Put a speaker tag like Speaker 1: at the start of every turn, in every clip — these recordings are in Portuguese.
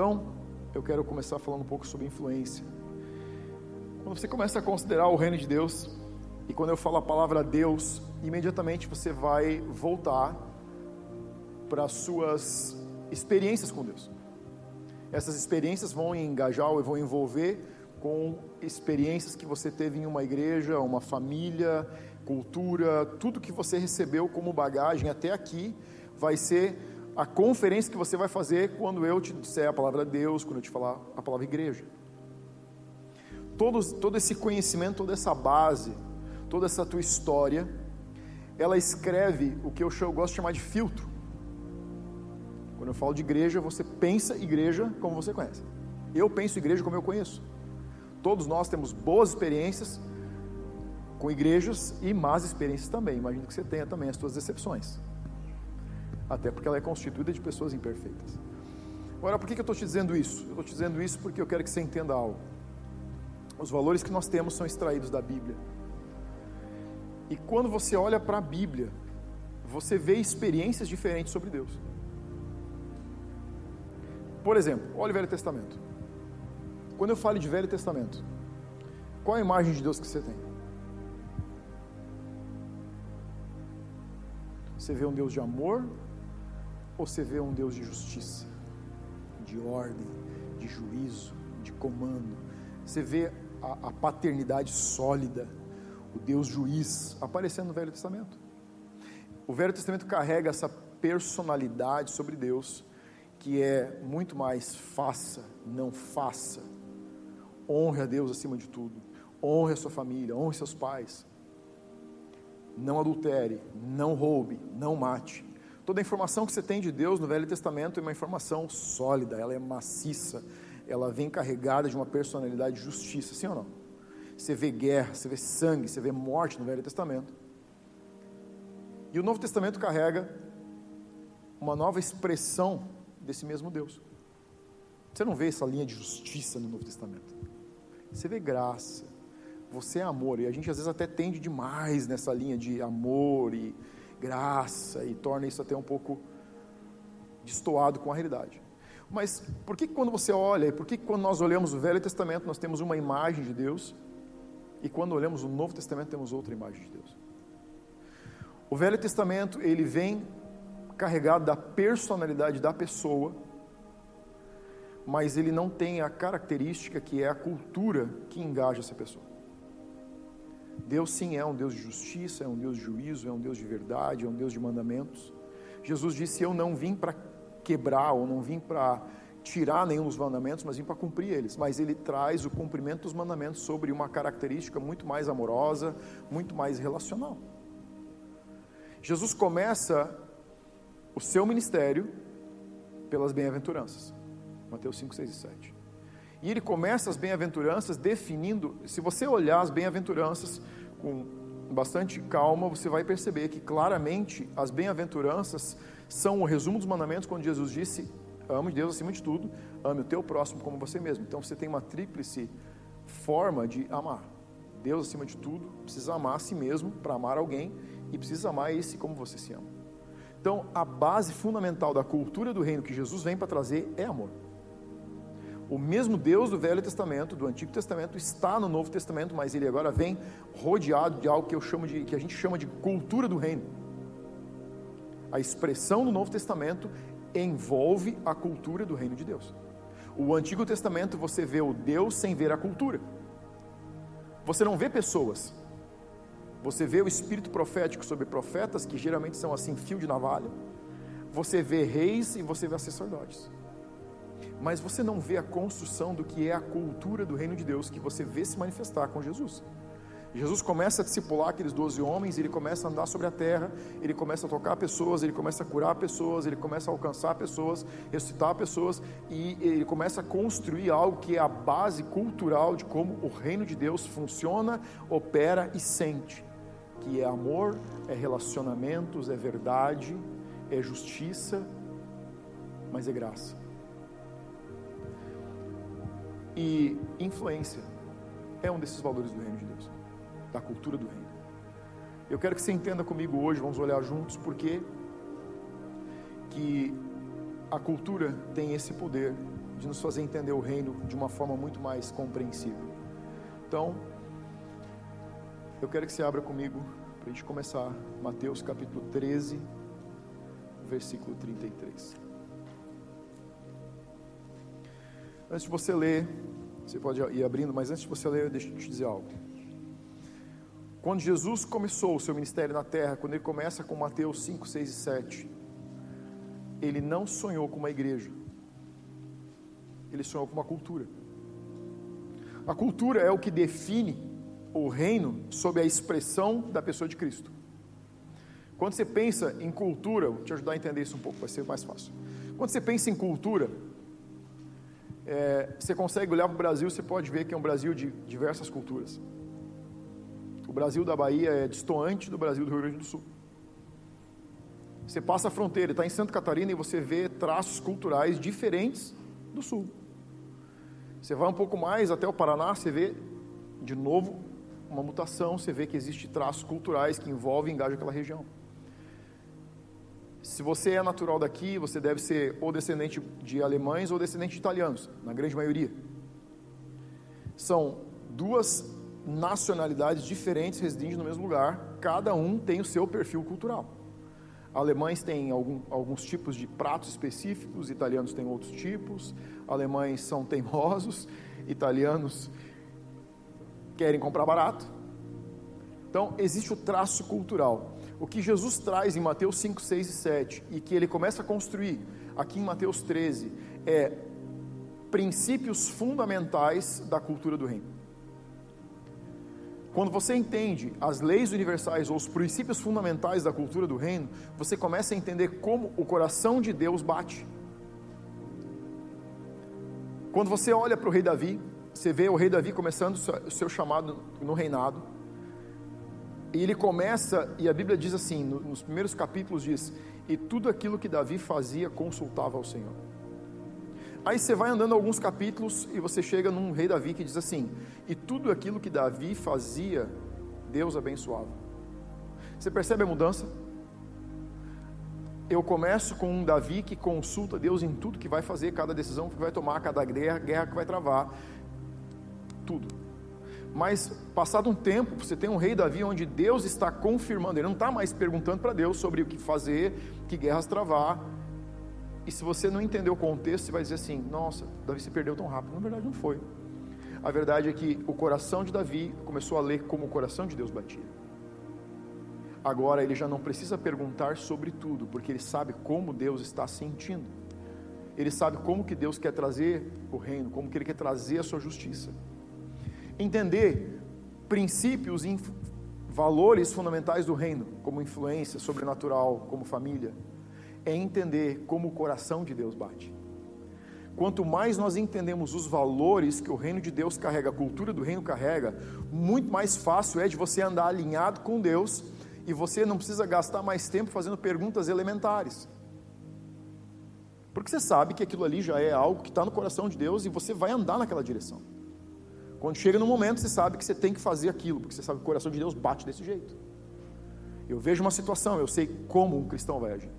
Speaker 1: Então, eu quero começar falando um pouco sobre influência. Quando você começa a considerar o reino de Deus, e quando eu falo a palavra Deus, imediatamente você vai voltar para as suas experiências com Deus. Essas experiências vão engajar ou vão envolver com experiências que você teve em uma igreja, uma família, cultura, tudo que você recebeu como bagagem até aqui vai ser a conferência que você vai fazer quando eu te disser a palavra Deus, quando eu te falar a palavra igreja. Todos, todo esse conhecimento, toda essa base, toda essa tua história, ela escreve o que eu, eu gosto de chamar de filtro. Quando eu falo de igreja, você pensa igreja como você conhece. Eu penso igreja como eu conheço. Todos nós temos boas experiências com igrejas e más experiências também. Imagino que você tenha também as suas decepções. Até porque ela é constituída de pessoas imperfeitas. Agora, por que eu estou te dizendo isso? Eu estou te dizendo isso porque eu quero que você entenda algo. Os valores que nós temos são extraídos da Bíblia. E quando você olha para a Bíblia, você vê experiências diferentes sobre Deus. Por exemplo, olha o Velho Testamento. Quando eu falo de Velho Testamento, qual a imagem de Deus que você tem? Você vê um Deus de amor ou você vê um Deus de justiça, de ordem, de juízo, de comando? Você vê a, a paternidade sólida, o Deus juiz aparecendo no Velho Testamento. O Velho Testamento carrega essa personalidade sobre Deus que é muito mais faça, não faça. Honre a Deus acima de tudo. Honre a sua família, honre seus pais. Não adultere, não roube, não mate. Toda a informação que você tem de Deus no Velho Testamento é uma informação sólida, ela é maciça, ela vem carregada de uma personalidade de justiça, sim ou não? Você vê guerra, você vê sangue, você vê morte no Velho Testamento. E o Novo Testamento carrega uma nova expressão desse mesmo Deus. Você não vê essa linha de justiça no Novo Testamento. Você vê graça. Você é amor. E a gente às vezes até tende demais nessa linha de amor e graça e torna isso até um pouco destoado com a realidade. Mas por que quando você olha, e por que quando nós olhamos o Velho Testamento nós temos uma imagem de Deus e quando olhamos o Novo Testamento temos outra imagem de Deus? O Velho Testamento ele vem carregado da personalidade da pessoa, mas ele não tem a característica que é a cultura que engaja essa pessoa. Deus sim é um Deus de justiça, é um Deus de juízo, é um Deus de verdade, é um Deus de mandamentos. Jesus disse: Eu não vim para quebrar, ou não vim para tirar nenhum dos mandamentos, mas vim para cumprir eles. Mas ele traz o cumprimento dos mandamentos sobre uma característica muito mais amorosa, muito mais relacional. Jesus começa o seu ministério pelas bem-aventuranças. Mateus 5, 6 e 7. E ele começa as bem-aventuranças definindo, se você olhar as bem-aventuranças com bastante calma, você vai perceber que claramente as bem-aventuranças são o resumo dos mandamentos quando Jesus disse: ame Deus acima de tudo, ame o teu próximo como você mesmo. Então você tem uma tríplice forma de amar. Deus acima de tudo, precisa amar a si mesmo para amar alguém e precisa amar esse como você se ama. Então, a base fundamental da cultura do reino que Jesus vem para trazer é amor. O mesmo Deus do Velho Testamento, do Antigo Testamento, está no Novo Testamento, mas ele agora vem rodeado de algo que eu chamo de que a gente chama de cultura do reino. A expressão do Novo Testamento envolve a cultura do reino de Deus. O Antigo Testamento você vê o Deus sem ver a cultura. Você não vê pessoas, você vê o espírito profético sobre profetas, que geralmente são assim, fio de navalha. Você vê reis e você vê sacerdotes. Mas você não vê a construção do que é a cultura do reino de Deus, que você vê se manifestar com Jesus. Jesus começa a discipular aqueles doze homens, ele começa a andar sobre a terra, ele começa a tocar pessoas, ele começa a curar pessoas, ele começa a alcançar pessoas, ressuscitar pessoas, e ele começa a construir algo que é a base cultural de como o reino de Deus funciona, opera e sente que é amor, é relacionamentos, é verdade, é justiça, mas é graça. E influência é um desses valores do reino de Deus, da cultura do reino. Eu quero que você entenda comigo hoje, vamos olhar juntos, porque que a cultura tem esse poder de nos fazer entender o reino de uma forma muito mais compreensível. Então, eu quero que você abra comigo para a gente começar Mateus capítulo 13, versículo 33. Antes de você ler, você pode ir abrindo, mas antes de você ler, deixa eu te dizer algo. Quando Jesus começou o seu ministério na terra, quando ele começa com Mateus 5, 6 e 7, ele não sonhou com uma igreja, ele sonhou com uma cultura. A cultura é o que define o reino sob a expressão da pessoa de Cristo. Quando você pensa em cultura, vou te ajudar a entender isso um pouco, vai ser mais fácil. Quando você pensa em cultura, é, você consegue olhar para o Brasil, você pode ver que é um Brasil de diversas culturas. O Brasil da Bahia é distoante do Brasil do Rio Grande do Sul. Você passa a fronteira, está em Santa Catarina e você vê traços culturais diferentes do Sul. Você vai um pouco mais até o Paraná, você vê de novo uma mutação, você vê que existe traços culturais que envolvem e engajam aquela região. Se você é natural daqui, você deve ser ou descendente de alemães ou descendente de italianos, na grande maioria. São duas nacionalidades diferentes residindo no mesmo lugar, cada um tem o seu perfil cultural. Alemães têm algum, alguns tipos de pratos específicos, italianos têm outros tipos, alemães são teimosos, italianos querem comprar barato. Então, existe o traço cultural. O que Jesus traz em Mateus 5, 6 e 7 e que ele começa a construir aqui em Mateus 13 é princípios fundamentais da cultura do reino. Quando você entende as leis universais ou os princípios fundamentais da cultura do reino, você começa a entender como o coração de Deus bate. Quando você olha para o rei Davi, você vê o rei Davi começando o seu chamado no reinado. E ele começa, e a Bíblia diz assim, nos primeiros capítulos diz, e tudo aquilo que Davi fazia consultava ao Senhor. Aí você vai andando alguns capítulos e você chega num rei Davi que diz assim, e tudo aquilo que Davi fazia, Deus abençoava. Você percebe a mudança? Eu começo com um Davi que consulta Deus em tudo que vai fazer, cada decisão que vai tomar, cada guerra, guerra que vai travar tudo. Mas, passado um tempo, você tem um rei Davi onde Deus está confirmando, ele não está mais perguntando para Deus sobre o que fazer, que guerras travar. E se você não entender o contexto, você vai dizer assim: nossa, Davi se perdeu tão rápido. Na verdade, não foi. A verdade é que o coração de Davi começou a ler como o coração de Deus batia. Agora ele já não precisa perguntar sobre tudo, porque ele sabe como Deus está sentindo. Ele sabe como que Deus quer trazer o reino, como que ele quer trazer a sua justiça entender princípios e valores fundamentais do reino, como influência sobrenatural, como família, é entender como o coração de Deus bate. Quanto mais nós entendemos os valores que o reino de Deus carrega, a cultura do reino carrega, muito mais fácil é de você andar alinhado com Deus e você não precisa gastar mais tempo fazendo perguntas elementares. Porque você sabe que aquilo ali já é algo que está no coração de Deus e você vai andar naquela direção. Quando chega no momento, você sabe que você tem que fazer aquilo, porque você sabe que o coração de Deus bate desse jeito. Eu vejo uma situação, eu sei como um cristão vai agir.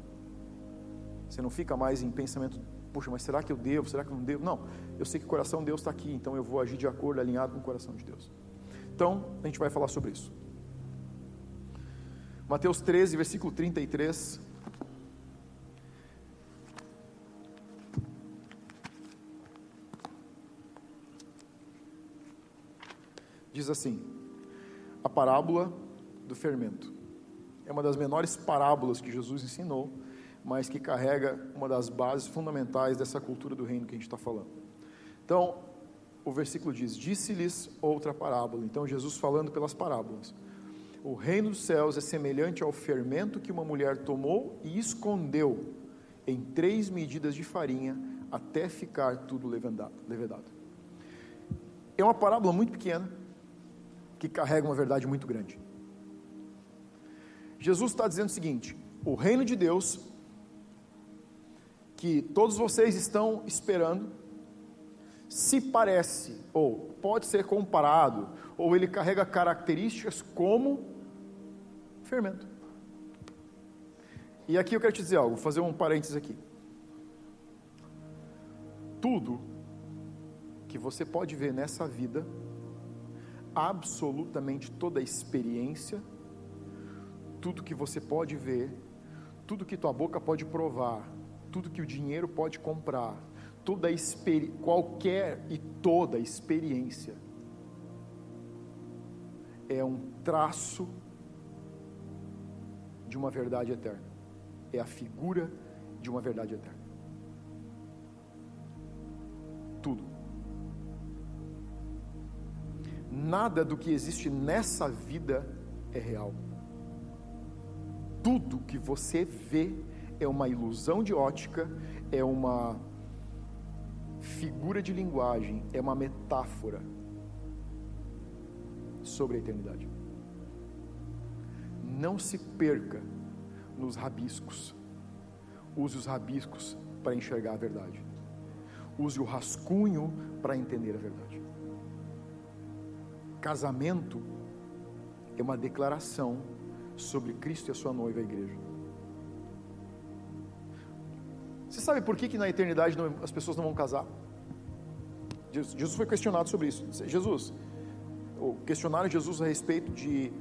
Speaker 1: Você não fica mais em pensamento, puxa, mas será que eu devo? Será que eu não devo? Não, eu sei que o coração de Deus está aqui, então eu vou agir de acordo, alinhado com o coração de Deus. Então, a gente vai falar sobre isso. Mateus 13, versículo 33. Diz assim: a parábola do fermento. É uma das menores parábolas que Jesus ensinou, mas que carrega uma das bases fundamentais dessa cultura do reino que a gente está falando. Então, o versículo diz: Disse-lhes outra parábola. Então, Jesus falando pelas parábolas. O reino dos céus é semelhante ao fermento que uma mulher tomou e escondeu em três medidas de farinha até ficar tudo levedado. É uma parábola muito pequena, que carrega uma verdade muito grande. Jesus está dizendo o seguinte: o reino de Deus, que todos vocês estão esperando, se parece, ou pode ser comparado, ou ele carrega características como fermento. E aqui eu quero te dizer algo, vou fazer um parênteses aqui. Tudo que você pode ver nessa vida absolutamente toda a experiência, tudo que você pode ver, tudo que tua boca pode provar, tudo que o dinheiro pode comprar, toda qualquer e toda experiência é um traço de uma verdade eterna. É a figura de uma verdade eterna. Nada do que existe nessa vida é real. Tudo que você vê é uma ilusão de ótica, é uma figura de linguagem, é uma metáfora sobre a eternidade. Não se perca nos rabiscos. Use os rabiscos para enxergar a verdade. Use o rascunho para entender a verdade. Casamento é uma declaração sobre Cristo e a sua noiva, a igreja. Você sabe por que, que na eternidade não, as pessoas não vão casar? Jesus foi questionado sobre isso. Jesus, questionaram Jesus a respeito de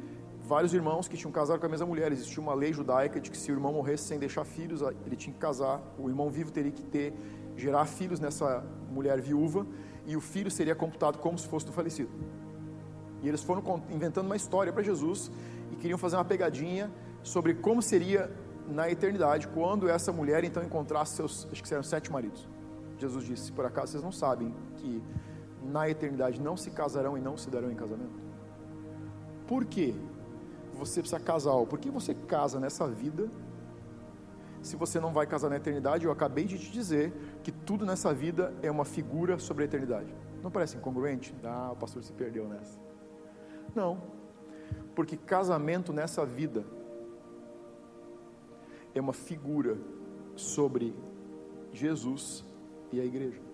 Speaker 1: vários irmãos que tinham casado com a mesma mulher. Existia uma lei judaica de que se o irmão morresse sem deixar filhos, ele tinha que casar. O irmão vivo teria que ter gerar filhos nessa mulher viúva e o filho seria computado como se fosse do falecido. E eles foram inventando uma história para Jesus e queriam fazer uma pegadinha sobre como seria na eternidade quando essa mulher então encontrasse seus, acho que eram sete maridos. Jesus disse: por acaso vocês não sabem que na eternidade não se casarão e não se darão em casamento? Por quê? Você precisa casar. Por que você casa nessa vida se você não vai casar na eternidade? Eu acabei de te dizer que tudo nessa vida é uma figura sobre a eternidade. Não parece incongruente? Ah, o pastor se perdeu nessa. Não, porque casamento nessa vida é uma figura sobre Jesus e a igreja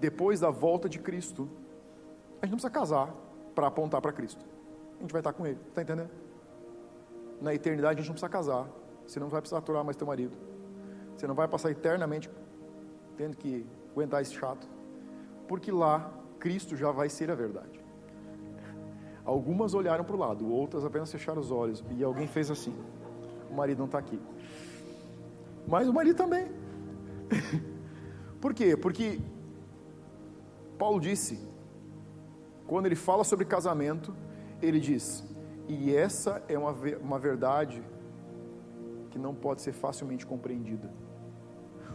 Speaker 1: depois da volta de Cristo, a gente não precisa casar para apontar para Cristo. A gente vai estar com Ele, está entendendo? Na eternidade a gente não precisa casar, você não vai precisar aturar mais teu marido, você não vai passar eternamente tendo que aguentar esse chato, porque lá Cristo já vai ser a verdade. Algumas olharam para o lado, outras apenas fecharam os olhos, e alguém fez assim: o marido não está aqui, mas o marido também. Por quê? Porque Paulo disse, quando ele fala sobre casamento, ele diz: e essa é uma, uma verdade que não pode ser facilmente compreendida,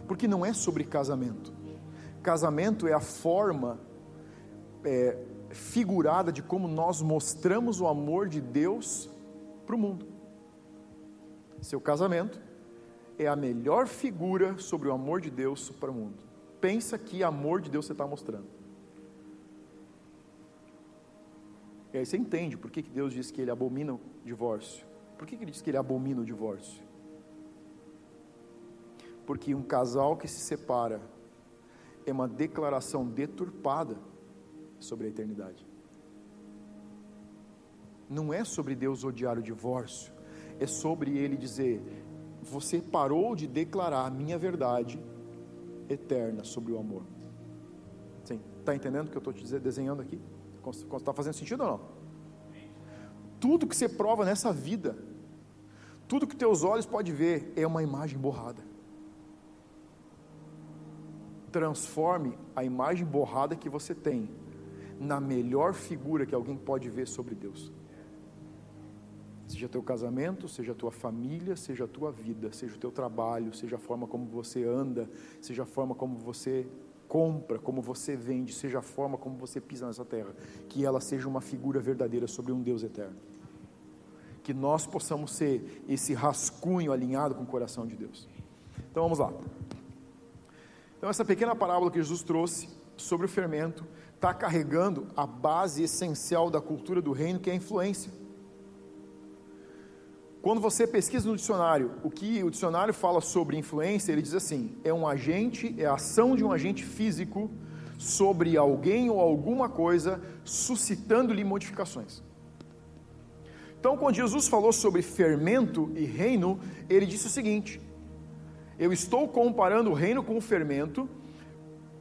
Speaker 1: porque não é sobre casamento. Casamento é a forma é, figurada de como nós mostramos o amor de Deus para o mundo. Seu casamento é a melhor figura sobre o amor de Deus para o mundo. Pensa que amor de Deus você está mostrando. E aí você entende por que, que Deus diz que ele abomina o divórcio. Por que, que ele diz que ele abomina o divórcio? Porque um casal que se separa é uma declaração deturpada sobre a eternidade. Não é sobre Deus odiar o divórcio, é sobre ele dizer: você parou de declarar a minha verdade eterna sobre o amor. Está entendendo o que eu estou te desenhando aqui? Está fazendo sentido ou não? Tudo que você prova nessa vida, tudo que teus olhos podem ver é uma imagem borrada. Transforme a imagem borrada que você tem na melhor figura que alguém pode ver sobre Deus. Seja teu casamento, seja a tua família, seja a tua vida, seja o teu trabalho, seja a forma como você anda, seja a forma como você compra, como você vende, seja a forma como você pisa nessa terra, que ela seja uma figura verdadeira sobre um Deus eterno. Que nós possamos ser esse rascunho alinhado com o coração de Deus. Então vamos lá. Então, essa pequena parábola que Jesus trouxe sobre o fermento está carregando a base essencial da cultura do reino, que é a influência. Quando você pesquisa no dicionário, o que o dicionário fala sobre influência, ele diz assim: é um agente, é a ação de um agente físico sobre alguém ou alguma coisa, suscitando-lhe modificações. Então, quando Jesus falou sobre fermento e reino, ele disse o seguinte: eu estou comparando o reino com o fermento,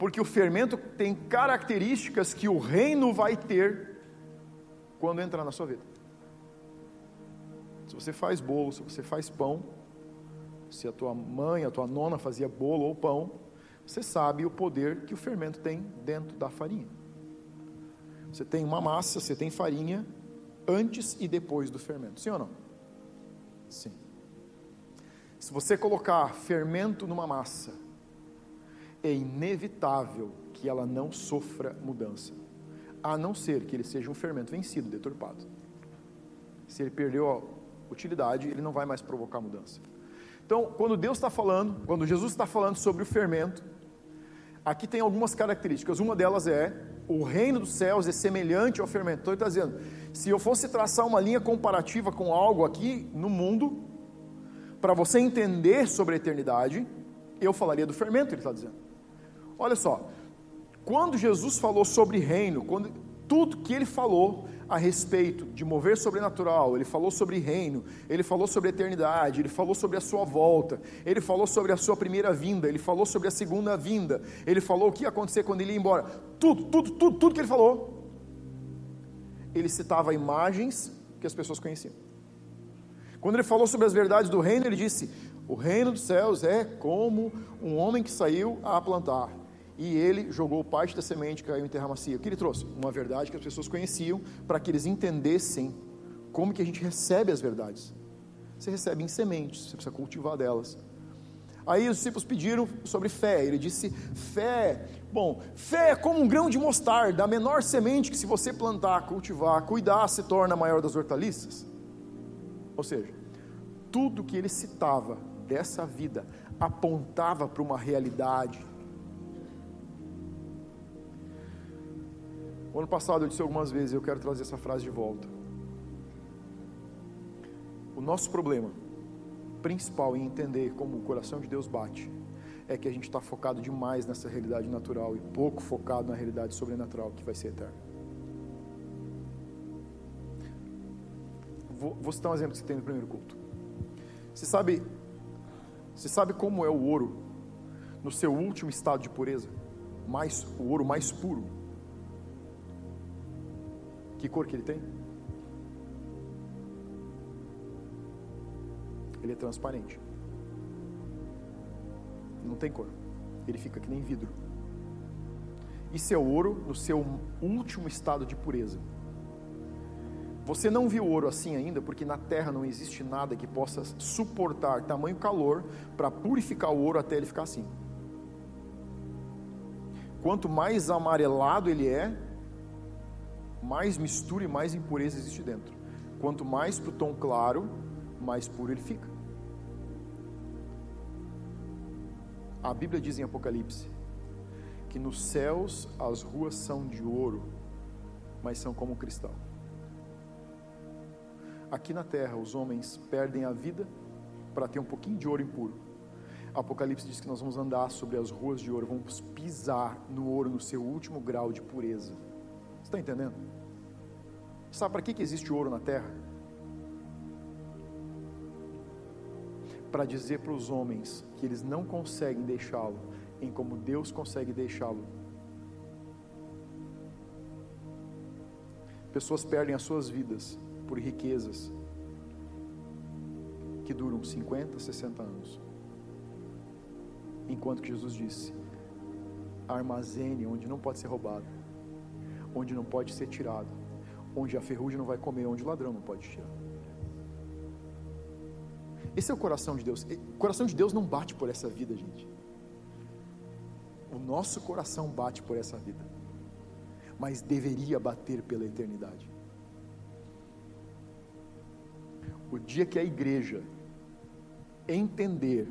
Speaker 1: Porque o fermento tem características que o reino vai ter quando entrar na sua vida. Se você faz bolo, se você faz pão, se a tua mãe, a tua nona fazia bolo ou pão, você sabe o poder que o fermento tem dentro da farinha. Você tem uma massa, você tem farinha antes e depois do fermento, sim ou não? Sim. Se você colocar fermento numa massa, é inevitável que ela não sofra mudança, a não ser que ele seja um fermento vencido, deturpado. Se ele perdeu a utilidade, ele não vai mais provocar mudança. Então, quando Deus está falando, quando Jesus está falando sobre o fermento, aqui tem algumas características. Uma delas é o reino dos céus é semelhante ao fermento. Então ele está dizendo: se eu fosse traçar uma linha comparativa com algo aqui no mundo, para você entender sobre a eternidade, eu falaria do fermento, ele está dizendo. Olha só, quando Jesus falou sobre reino, quando tudo que ele falou a respeito de mover sobrenatural, ele falou sobre reino, ele falou sobre eternidade, ele falou sobre a sua volta, ele falou sobre a sua primeira vinda, ele falou sobre a segunda vinda, ele falou o que ia acontecer quando ele ia embora. Tudo, tudo, tudo, tudo que ele falou, ele citava imagens que as pessoas conheciam. Quando ele falou sobre as verdades do reino, ele disse: O reino dos céus é como um homem que saiu a plantar e ele jogou parte da semente que caiu em terra macia. O que ele trouxe? Uma verdade que as pessoas conheciam para que eles entendessem como que a gente recebe as verdades. Você recebe em sementes, você precisa cultivar delas. Aí os discípulos pediram sobre fé. Ele disse: fé, bom, fé é como um grão de mostarda, a menor semente que se você plantar, cultivar, cuidar, se torna a maior das hortaliças. Ou seja, tudo que ele citava dessa vida apontava para uma realidade O ano passado eu disse algumas vezes, eu quero trazer essa frase de volta. O nosso problema principal em entender como o coração de Deus bate é que a gente está focado demais nessa realidade natural e pouco focado na realidade sobrenatural que vai ser eterna. Vou, vou citar um exemplo que você tem no primeiro culto. Você sabe, você sabe como é o ouro no seu último estado de pureza? Mais, o ouro mais puro que cor que ele tem? Ele é transparente. Não tem cor. Ele fica que nem vidro. Isso é ouro no seu último estado de pureza. Você não viu ouro assim ainda, porque na terra não existe nada que possa suportar tamanho calor para purificar o ouro até ele ficar assim. Quanto mais amarelado ele é, mais mistura e mais impureza existe dentro. Quanto mais para o tom claro, mais puro ele fica. A Bíblia diz em Apocalipse que nos céus as ruas são de ouro, mas são como cristal. Aqui na terra os homens perdem a vida para ter um pouquinho de ouro impuro. Apocalipse diz que nós vamos andar sobre as ruas de ouro, vamos pisar no ouro no seu último grau de pureza está entendendo? Sabe para que, que existe ouro na terra? Para dizer para os homens que eles não conseguem deixá-lo em como Deus consegue deixá-lo. Pessoas perdem as suas vidas por riquezas que duram 50, 60 anos. Enquanto que Jesus disse: armazene onde não pode ser roubado onde não pode ser tirado, onde a ferrugem não vai comer, onde o ladrão não pode tirar. Esse é o coração de Deus. O coração de Deus não bate por essa vida, gente. O nosso coração bate por essa vida, mas deveria bater pela eternidade. O dia que a igreja entender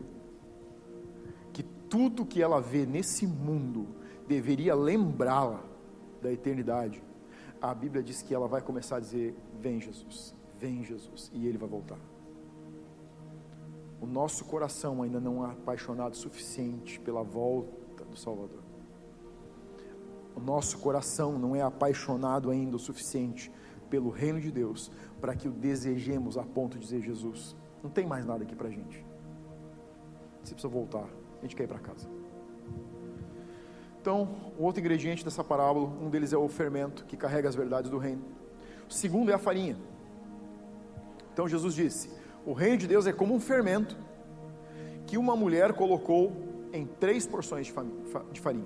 Speaker 1: que tudo que ela vê nesse mundo deveria lembrá-la da eternidade, a Bíblia diz que ela vai começar a dizer: Vem Jesus, vem Jesus, e ele vai voltar. O nosso coração ainda não é apaixonado o suficiente pela volta do Salvador. O nosso coração não é apaixonado ainda o suficiente pelo reino de Deus para que o desejemos a ponto de dizer: Jesus, não tem mais nada aqui para a gente. Você precisa voltar, a gente quer ir para casa. Então, o outro ingrediente dessa parábola, um deles é o fermento, que carrega as verdades do reino. O segundo é a farinha. Então, Jesus disse: O reino de Deus é como um fermento que uma mulher colocou em três porções de farinha.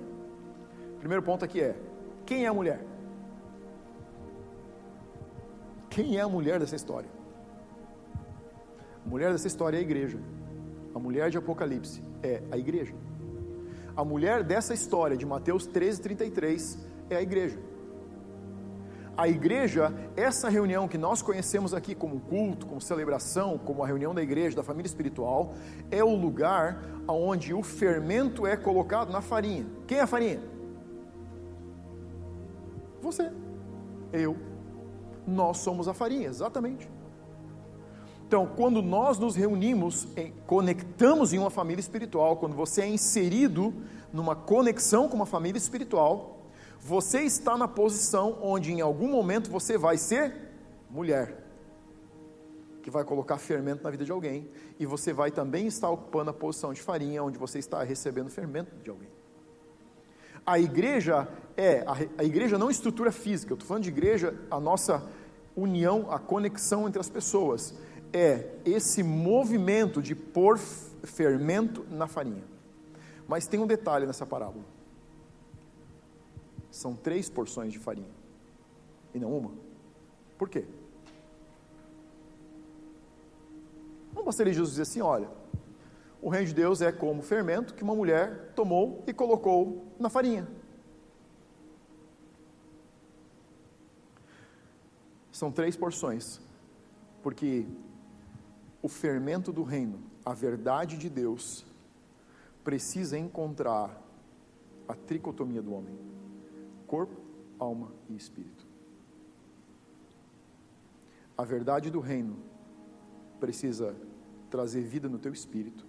Speaker 1: O primeiro ponto aqui é: quem é a mulher? Quem é a mulher dessa história? A mulher dessa história é a igreja. A mulher de Apocalipse é a igreja. A mulher dessa história de Mateus 13, 33 é a igreja. A igreja, essa reunião que nós conhecemos aqui como culto, como celebração, como a reunião da igreja, da família espiritual, é o lugar onde o fermento é colocado na farinha. Quem é a farinha? Você, eu, nós somos a farinha, exatamente. Então, quando nós nos reunimos, conectamos em uma família espiritual, quando você é inserido numa conexão com uma família espiritual, você está na posição onde em algum momento você vai ser mulher, que vai colocar fermento na vida de alguém, e você vai também estar ocupando a posição de farinha, onde você está recebendo fermento de alguém. A igreja é, a, a igreja não estrutura física, eu estou falando de igreja, a nossa união, a conexão entre as pessoas, é esse movimento de pôr fermento na farinha. Mas tem um detalhe nessa parábola. São três porções de farinha e não uma. Por quê? Não bastaria Jesus dizer assim: olha, o reino de Deus é como fermento que uma mulher tomou e colocou na farinha. São três porções, porque o fermento do reino, a verdade de Deus, precisa encontrar a tricotomia do homem: corpo, alma e espírito. A verdade do reino precisa trazer vida no teu espírito,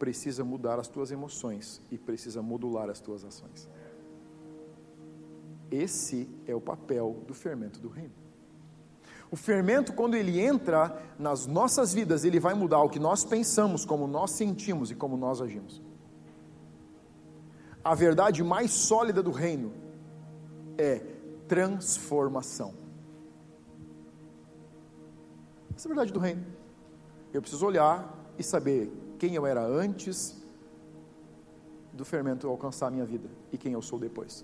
Speaker 1: precisa mudar as tuas emoções e precisa modular as tuas ações. Esse é o papel do fermento do reino. O fermento, quando ele entra nas nossas vidas, ele vai mudar o que nós pensamos, como nós sentimos e como nós agimos. A verdade mais sólida do reino é transformação. Essa é a verdade do reino. Eu preciso olhar e saber quem eu era antes do fermento alcançar a minha vida e quem eu sou depois.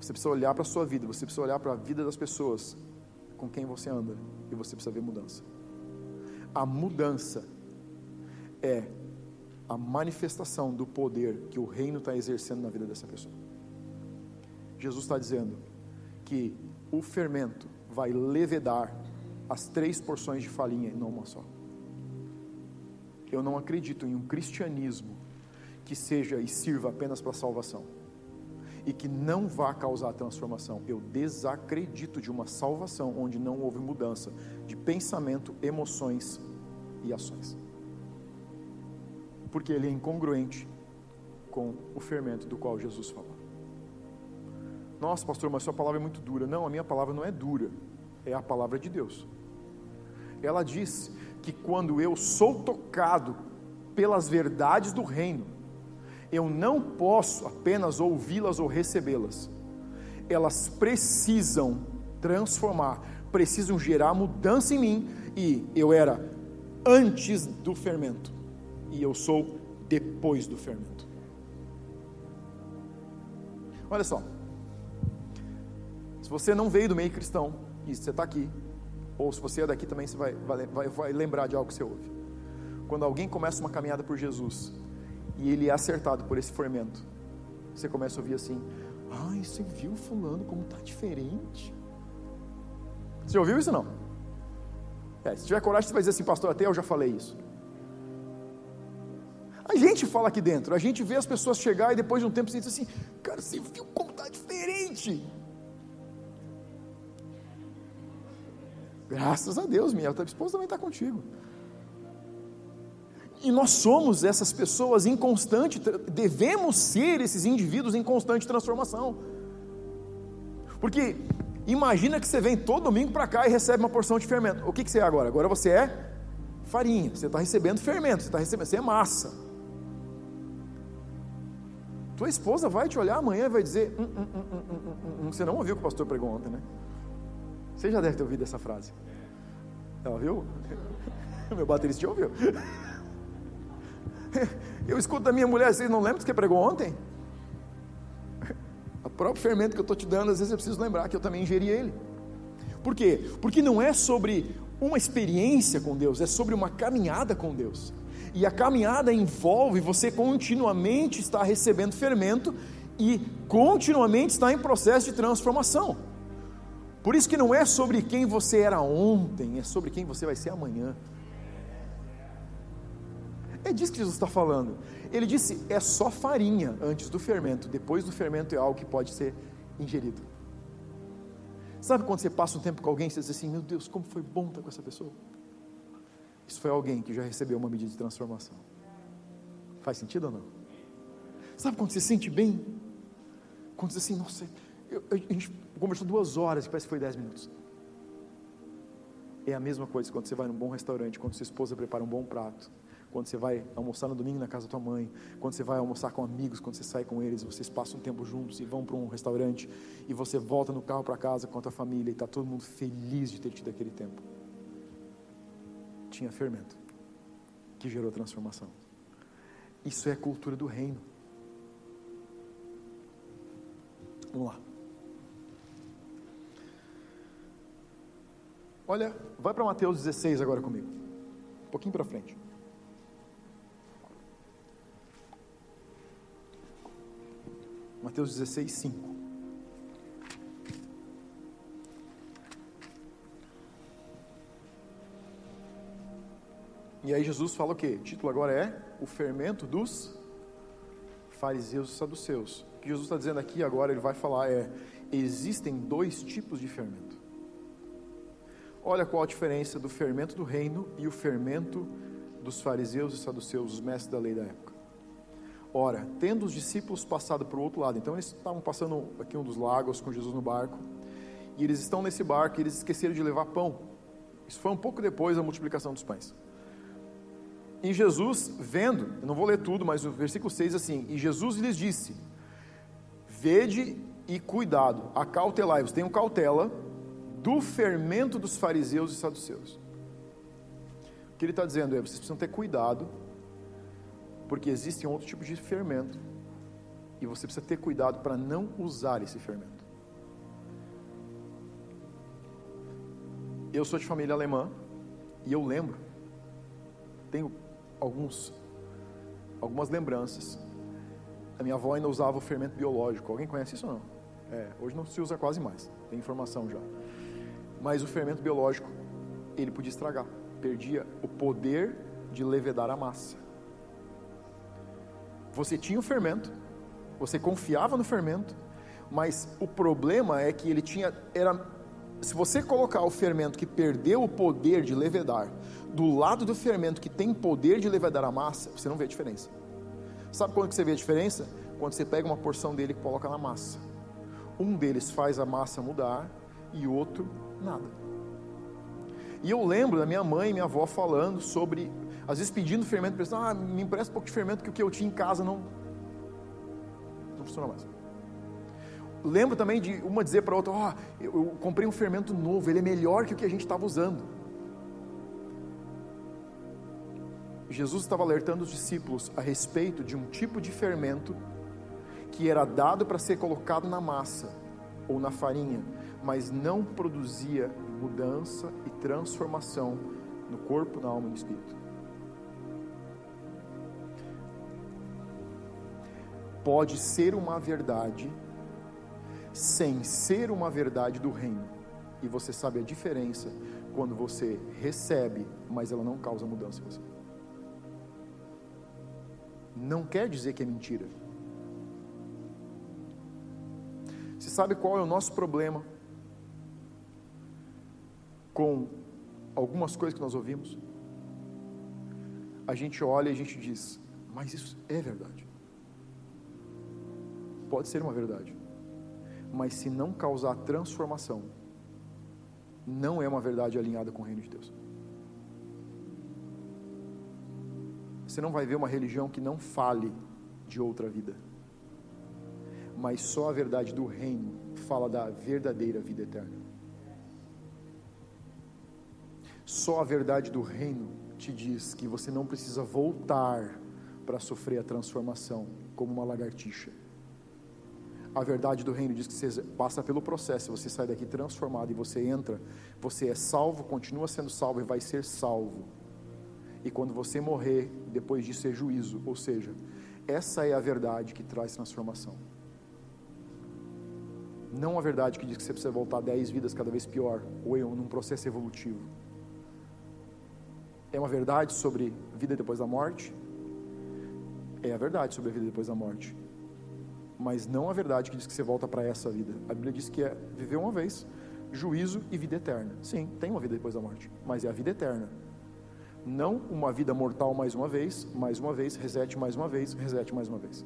Speaker 1: Você precisa olhar para a sua vida, você precisa olhar para a vida das pessoas com quem você anda e você precisa ver mudança. A mudança é a manifestação do poder que o reino está exercendo na vida dessa pessoa. Jesus está dizendo que o fermento vai levedar as três porções de farinha e não uma só. Eu não acredito em um cristianismo que seja e sirva apenas para salvação e que não vá causar transformação. Eu desacredito de uma salvação onde não houve mudança de pensamento, emoções e ações. Porque ele é incongruente com o fermento do qual Jesus falou. Nossa, pastor, mas sua palavra é muito dura. Não, a minha palavra não é dura, é a palavra de Deus. Ela diz que quando eu sou tocado pelas verdades do reino, eu não posso apenas ouvi-las ou recebê-las. Elas precisam transformar, precisam gerar mudança em mim. E eu era antes do fermento, e eu sou depois do fermento. Olha só, se você não veio do meio cristão e você está aqui, ou se você é daqui também, você vai, vai, vai lembrar de algo que você ouve. Quando alguém começa uma caminhada por Jesus, e ele é acertado por esse fermento. Você começa a ouvir assim: ai, você viu Fulano como está diferente? Você ouviu isso não? É, se tiver coragem, você vai dizer assim, pastor, até eu já falei isso. A gente fala aqui dentro, a gente vê as pessoas chegar e depois de um tempo você diz assim, cara, você viu como está diferente? Graças a Deus, minha esposa também está contigo. E nós somos essas pessoas em constante, devemos ser esses indivíduos em constante transformação. Porque imagina que você vem todo domingo para cá e recebe uma porção de fermento. O que, que você é agora? Agora você é farinha, você está recebendo fermento, você está recebendo, você é massa. tua esposa vai te olhar amanhã e vai dizer: hum, hum, hum, Você não ouviu o que o pastor pregou ontem, né? Você já deve ter ouvido essa frase. Ela viu? Meu baterista ouviu. Eu escuto da minha mulher, vocês não lembram do que pregou ontem? O próprio fermento que eu estou te dando, às vezes eu preciso lembrar que eu também ingeri ele. Por quê? Porque não é sobre uma experiência com Deus, é sobre uma caminhada com Deus. E a caminhada envolve você continuamente estar recebendo fermento e continuamente estar em processo de transformação. Por isso que não é sobre quem você era ontem, é sobre quem você vai ser amanhã. É disso que Jesus está falando. Ele disse: é só farinha antes do fermento, depois do fermento é algo que pode ser ingerido. Sabe quando você passa um tempo com alguém e você diz assim: Meu Deus, como foi bom estar com essa pessoa? Isso foi alguém que já recebeu uma medida de transformação. Faz sentido ou não? Sabe quando você se sente bem? Quando você diz assim: Nossa, eu, a gente conversou duas horas parece que foi dez minutos. É a mesma coisa quando você vai num bom restaurante, quando sua esposa prepara um bom prato quando você vai almoçar no domingo na casa da tua mãe, quando você vai almoçar com amigos, quando você sai com eles, vocês passam um tempo juntos e vão para um restaurante e você volta no carro para casa com a tua família e está todo mundo feliz de ter tido aquele tempo. Tinha fermento que gerou transformação. Isso é a cultura do reino. Vamos lá. Olha, vai para Mateus 16 agora comigo. Um pouquinho para frente. Mateus 16, 5. E aí Jesus fala o quê? O título agora é o fermento dos fariseus e saduceus. O que Jesus está dizendo aqui agora, ele vai falar é, existem dois tipos de fermento. Olha qual a diferença do fermento do reino e o fermento dos fariseus e saduceus, os mestres da lei da época. Ora, tendo os discípulos passado para o outro lado, então eles estavam passando aqui um dos lagos com Jesus no barco, e eles estão nesse barco e eles esqueceram de levar pão. Isso foi um pouco depois da multiplicação dos pães. E Jesus, vendo, eu não vou ler tudo, mas o versículo 6 assim: E Jesus lhes disse: Vede e cuidado, acautelai-vos, tenham cautela do fermento dos fariseus e saduceus. O que ele está dizendo é: vocês precisam ter cuidado porque existe outro tipo de fermento e você precisa ter cuidado para não usar esse fermento. Eu sou de família alemã e eu lembro, tenho alguns, algumas lembranças. A minha avó ainda usava o fermento biológico. Alguém conhece isso ou não? É, hoje não se usa quase mais, tem informação já. Mas o fermento biológico, ele podia estragar, perdia o poder de levedar a massa. Você tinha o fermento, você confiava no fermento, mas o problema é que ele tinha era se você colocar o fermento que perdeu o poder de levedar do lado do fermento que tem poder de levedar a massa, você não vê a diferença. Sabe quando que você vê a diferença? Quando você pega uma porção dele e coloca na massa. Um deles faz a massa mudar e o outro nada. E eu lembro da minha mãe e minha avó falando sobre às vezes pedindo fermento, pensando, ah, me empresta um pouco de fermento que o que eu tinha em casa não, não funciona mais. Lembro também de uma dizer para outra, ó, oh, eu, eu comprei um fermento novo, ele é melhor que o que a gente estava usando. Jesus estava alertando os discípulos a respeito de um tipo de fermento que era dado para ser colocado na massa ou na farinha, mas não produzia mudança e transformação no corpo, na alma e no espírito. pode ser uma verdade sem ser uma verdade do reino. E você sabe a diferença quando você recebe, mas ela não causa mudança em você. Não quer dizer que é mentira. Você sabe qual é o nosso problema com algumas coisas que nós ouvimos? A gente olha e a gente diz, mas isso é verdade pode ser uma verdade, mas se não causar transformação, não é uma verdade alinhada com o reino de Deus. Você não vai ver uma religião que não fale de outra vida. Mas só a verdade do reino fala da verdadeira vida eterna. Só a verdade do reino te diz que você não precisa voltar para sofrer a transformação como uma lagartixa. A verdade do reino diz que você passa pelo processo, você sai daqui transformado e você entra, você é salvo, continua sendo salvo e vai ser salvo. E quando você morrer, depois disso é juízo, ou seja, essa é a verdade que traz transformação. Não a verdade que diz que você precisa voltar dez vidas cada vez pior, ou em um processo evolutivo. É uma verdade sobre vida depois da morte? É a verdade sobre a vida depois da morte. Mas não a verdade que diz que você volta para essa vida. A Bíblia diz que é viver uma vez, juízo e vida eterna. Sim, tem uma vida depois da morte, mas é a vida eterna. Não uma vida mortal mais uma vez, mais uma vez, reset mais uma vez, reset mais uma vez.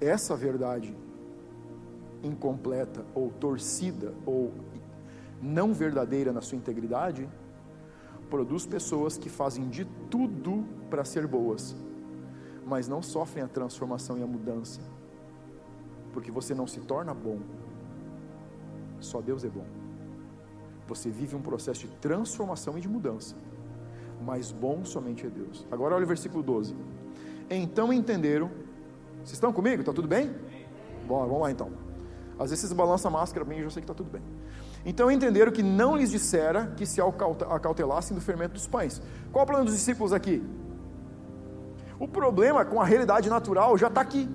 Speaker 1: Essa verdade incompleta ou torcida ou não verdadeira na sua integridade, produz pessoas que fazem de tudo para ser boas, mas não sofrem a transformação e a mudança, porque você não se torna bom, só Deus é bom. Você vive um processo de transformação e de mudança, mas bom somente é Deus. Agora olha o versículo 12. Então entenderam, vocês estão comigo? Está tudo bem? Bom, vamos lá então. Às vezes vocês balançam a máscara bem, eu já sei que está tudo bem. Então entenderam que não lhes dissera que se acautelassem do fermento dos pães. Qual o plano dos discípulos aqui? O problema com a realidade natural já está aqui.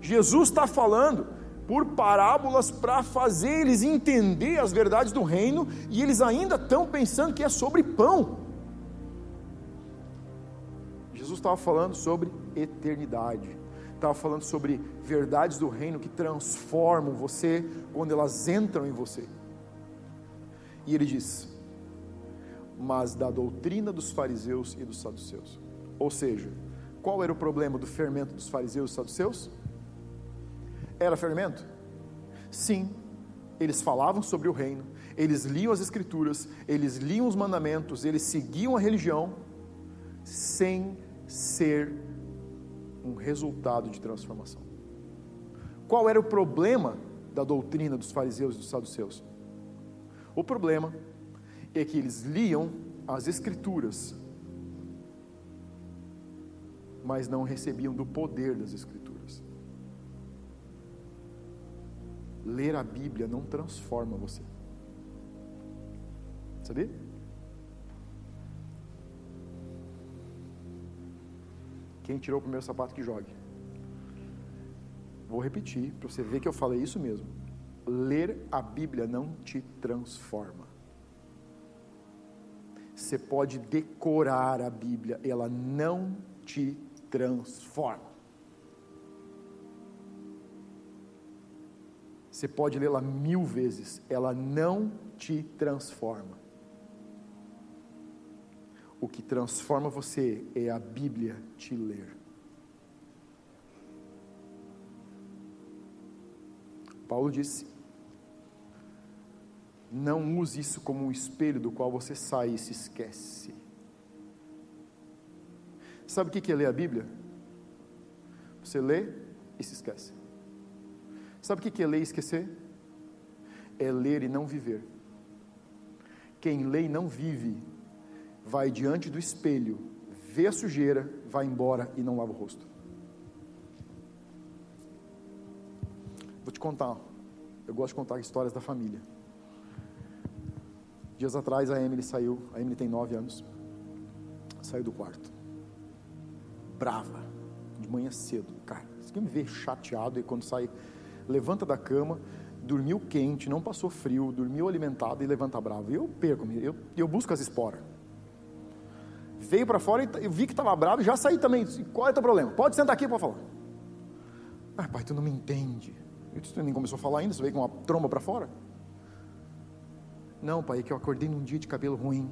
Speaker 1: Jesus está falando por parábolas para fazer eles entender as verdades do reino e eles ainda estão pensando que é sobre pão. Jesus estava falando sobre eternidade estava falando sobre verdades do reino que transformam você quando elas entram em você. E ele diz: Mas da doutrina dos fariseus e dos saduceus. Ou seja, qual era o problema do fermento dos fariseus e saduceus? Era fermento? Sim, eles falavam sobre o reino, eles liam as escrituras, eles liam os mandamentos, eles seguiam a religião, sem ser um resultado de transformação. Qual era o problema da doutrina dos fariseus e dos saduceus? O problema é que eles liam as escrituras, mas não recebiam do poder das escrituras. Ler a Bíblia não transforma você. Sabia? Quem tirou o primeiro sapato que jogue. Vou repetir para você ver que eu falei isso mesmo. Ler a Bíblia não te transforma. Você pode decorar a Bíblia, ela não te transforma. Você pode lê-la mil vezes, ela não te transforma. O que transforma você é a Bíblia te ler. Paulo disse: Não use isso como um espelho do qual você sai e se esquece. Sabe o que é ler a Bíblia? Você lê e se esquece. Sabe o que é ler e esquecer? É ler e não viver. Quem lê e não vive vai diante do espelho, vê a sujeira, vai embora e não lava o rosto. Vou te contar, eu gosto de contar histórias da família. Dias atrás a Emily saiu, a Emily tem nove anos, saiu do quarto, brava, de manhã cedo, cara, você quer me ver chateado e quando sai, levanta da cama, dormiu quente, não passou frio, dormiu alimentado e levanta bravo. Eu perco, eu, eu busco as esporas veio para fora e eu vi que estava bravo e já saí também. Qual é o teu problema? Pode sentar aqui para falar. Ah, pai, tu não me entende. Eu disse, tu nem começou a falar ainda, você veio com uma tromba para fora? Não, pai, é que eu acordei num dia de cabelo ruim.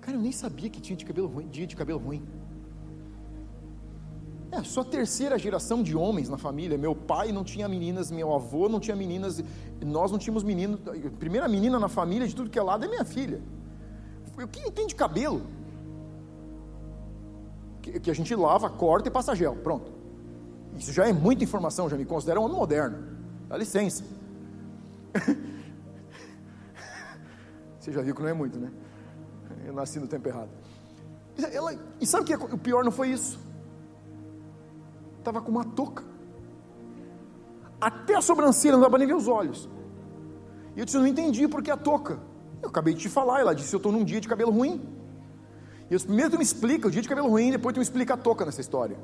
Speaker 1: Cara, eu nem sabia que tinha de cabelo ruim, dia de cabelo ruim. É, só terceira geração de homens na família. Meu pai não tinha meninas, meu avô não tinha meninas, nós não tínhamos meninos. A primeira menina na família de tudo que é lado é minha filha. O que entende cabelo? Que, que a gente lava, corta e passa gel. Pronto. Isso já é muita informação, já me considero um homem moderno. Dá licença. Você já viu que não é muito, né? Eu nasci no tempo errado. Ela, e sabe o que é, o pior não foi isso? Estava com uma touca. Até a sobrancelha, não dava nem ver os olhos. E eu disse, eu não entendi por que a touca. Eu acabei de te falar, ela disse, eu estou num dia de cabelo ruim. E disse, primeiro tu me explica o dia de cabelo ruim, depois tu me explica a touca nessa história.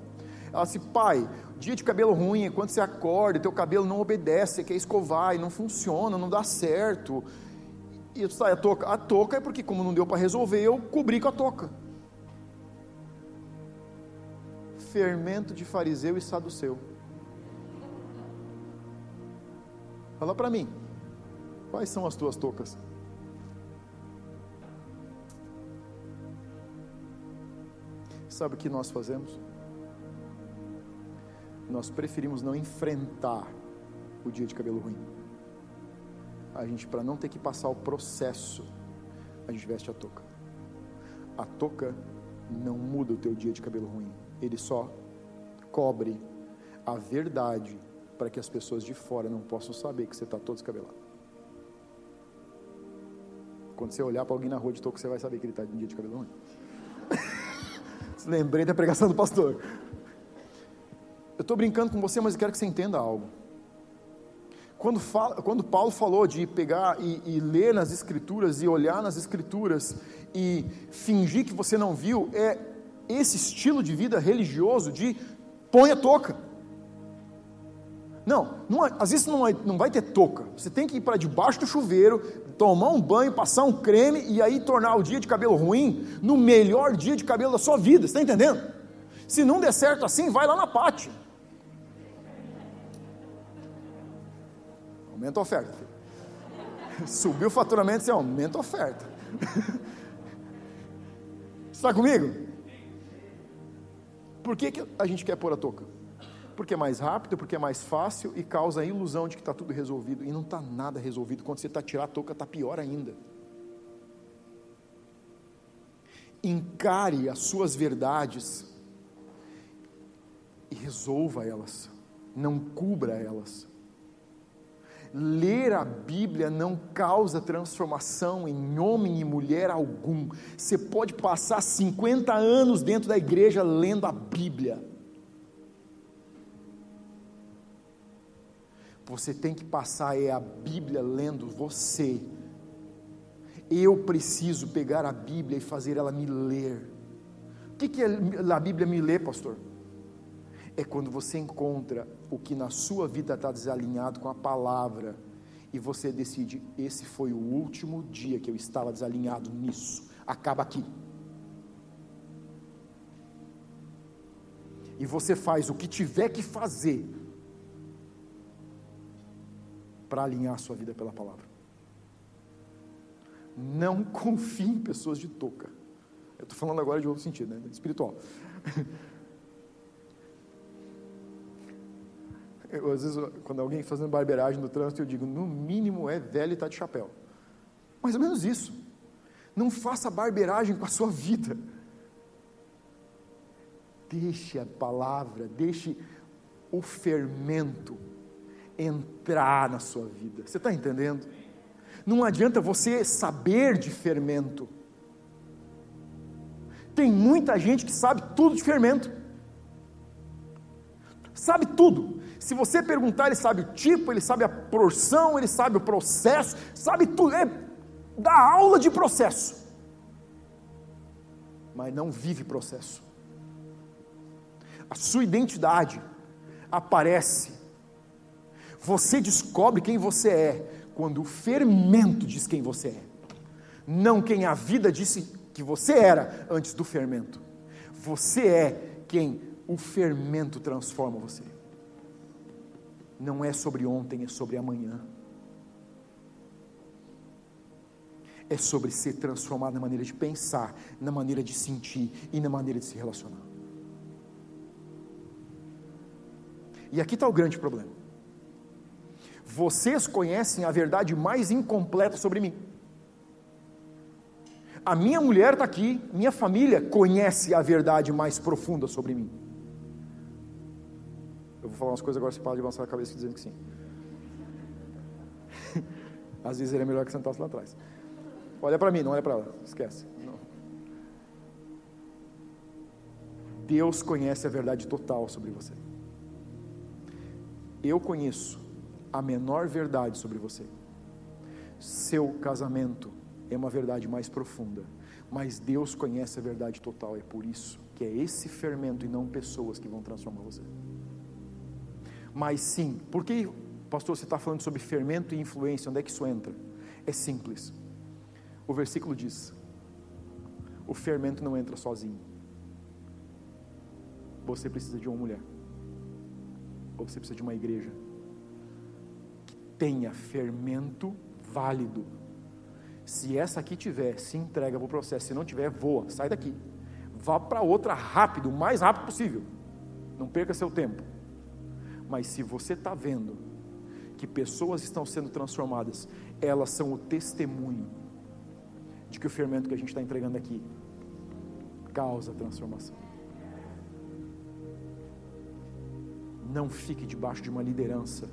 Speaker 1: Ela disse, pai, dia de cabelo ruim é quando você acorda, teu cabelo não obedece, você quer escovar e não funciona, não dá certo. E eu disse, a touca, a touca é porque como não deu para resolver, eu cobri com a touca. Fermento de fariseu e saduceu. Fala para mim, quais são as tuas toucas? Sabe o que nós fazemos? Nós preferimos não enfrentar o dia de cabelo ruim. A gente, para não ter que passar o processo, a gente veste a touca. A touca não muda o teu dia de cabelo ruim, ele só cobre a verdade para que as pessoas de fora não possam saber que você está todo descabelado. Quando você olhar para alguém na rua de touca, você vai saber que ele está em dia de cabelo ruim. Lembrei da pregação do pastor. Eu estou brincando com você, mas eu quero que você entenda algo. Quando, fala, quando Paulo falou de pegar e, e, ler nas Escrituras e olhar nas Escrituras e fingir que você não viu, é esse estilo de vida religioso de põe a touca. Não, não às vezes não, não vai ter touca. Você tem que ir para debaixo do chuveiro, tomar um banho, passar um creme e aí tornar o dia de cabelo ruim no melhor dia de cabelo da sua vida. Está entendendo? Se não der certo assim, vai lá na pátio. Aumenta a oferta. Subiu o faturamento, você aumenta a oferta. Está comigo? Por que, que a gente quer pôr a touca? Porque é mais rápido, porque é mais fácil e causa a ilusão de que está tudo resolvido. E não está nada resolvido. Quando você está tirar a touca, está pior ainda. Encare as suas verdades e resolva elas. Não cubra elas. Ler a Bíblia não causa transformação em homem e mulher algum. Você pode passar 50 anos dentro da igreja lendo a Bíblia Você tem que passar é a Bíblia lendo você. Eu preciso pegar a Bíblia e fazer ela me ler. O que, que é a Bíblia me ler, pastor? É quando você encontra o que na sua vida está desalinhado com a palavra e você decide: esse foi o último dia que eu estava desalinhado nisso, acaba aqui. E você faz o que tiver que fazer para alinhar a sua vida pela palavra. Não confie em pessoas de touca. Eu estou falando agora de outro sentido, né? espiritual. Eu, às vezes, quando alguém fazendo barbeiragem no trânsito, eu digo, no mínimo é velho e está de chapéu. Mais ou menos isso. Não faça barbeiragem com a sua vida. Deixe a palavra, deixe o fermento entrar na sua vida. Você está entendendo? Não adianta você saber de fermento. Tem muita gente que sabe tudo de fermento. Sabe tudo. Se você perguntar, ele sabe o tipo, ele sabe a porção, ele sabe o processo, sabe tudo. É dá aula de processo. Mas não vive processo. A sua identidade aparece você descobre quem você é quando o fermento diz quem você é, não quem a vida disse que você era antes do fermento. Você é quem o fermento transforma você. Não é sobre ontem, é sobre amanhã. É sobre ser transformado na maneira de pensar, na maneira de sentir e na maneira de se relacionar. E aqui está o grande problema. Vocês conhecem a verdade mais incompleta sobre mim. A minha mulher está aqui, minha família conhece a verdade mais profunda sobre mim. Eu vou falar umas coisas agora, você para de avançar a cabeça dizendo que sim. Às vezes é melhor que sentasse lá atrás. Olha para mim, não olha para ela, esquece. Não. Deus conhece a verdade total sobre você. Eu conheço a menor verdade sobre você. Seu casamento é uma verdade mais profunda, mas Deus conhece a verdade total, é por isso que é esse fermento e não pessoas que vão transformar você. Mas sim, por que, pastor, você está falando sobre fermento e influência? Onde é que isso entra? É simples. O versículo diz: o fermento não entra sozinho. Você precisa de uma mulher, ou você precisa de uma igreja tenha fermento válido. Se essa aqui tiver, se entrega para o processo. Se não tiver, voa, sai daqui. Vá para outra rápido, o mais rápido possível. Não perca seu tempo. Mas se você está vendo que pessoas estão sendo transformadas, elas são o testemunho de que o fermento que a gente está entregando aqui causa transformação. Não fique debaixo de uma liderança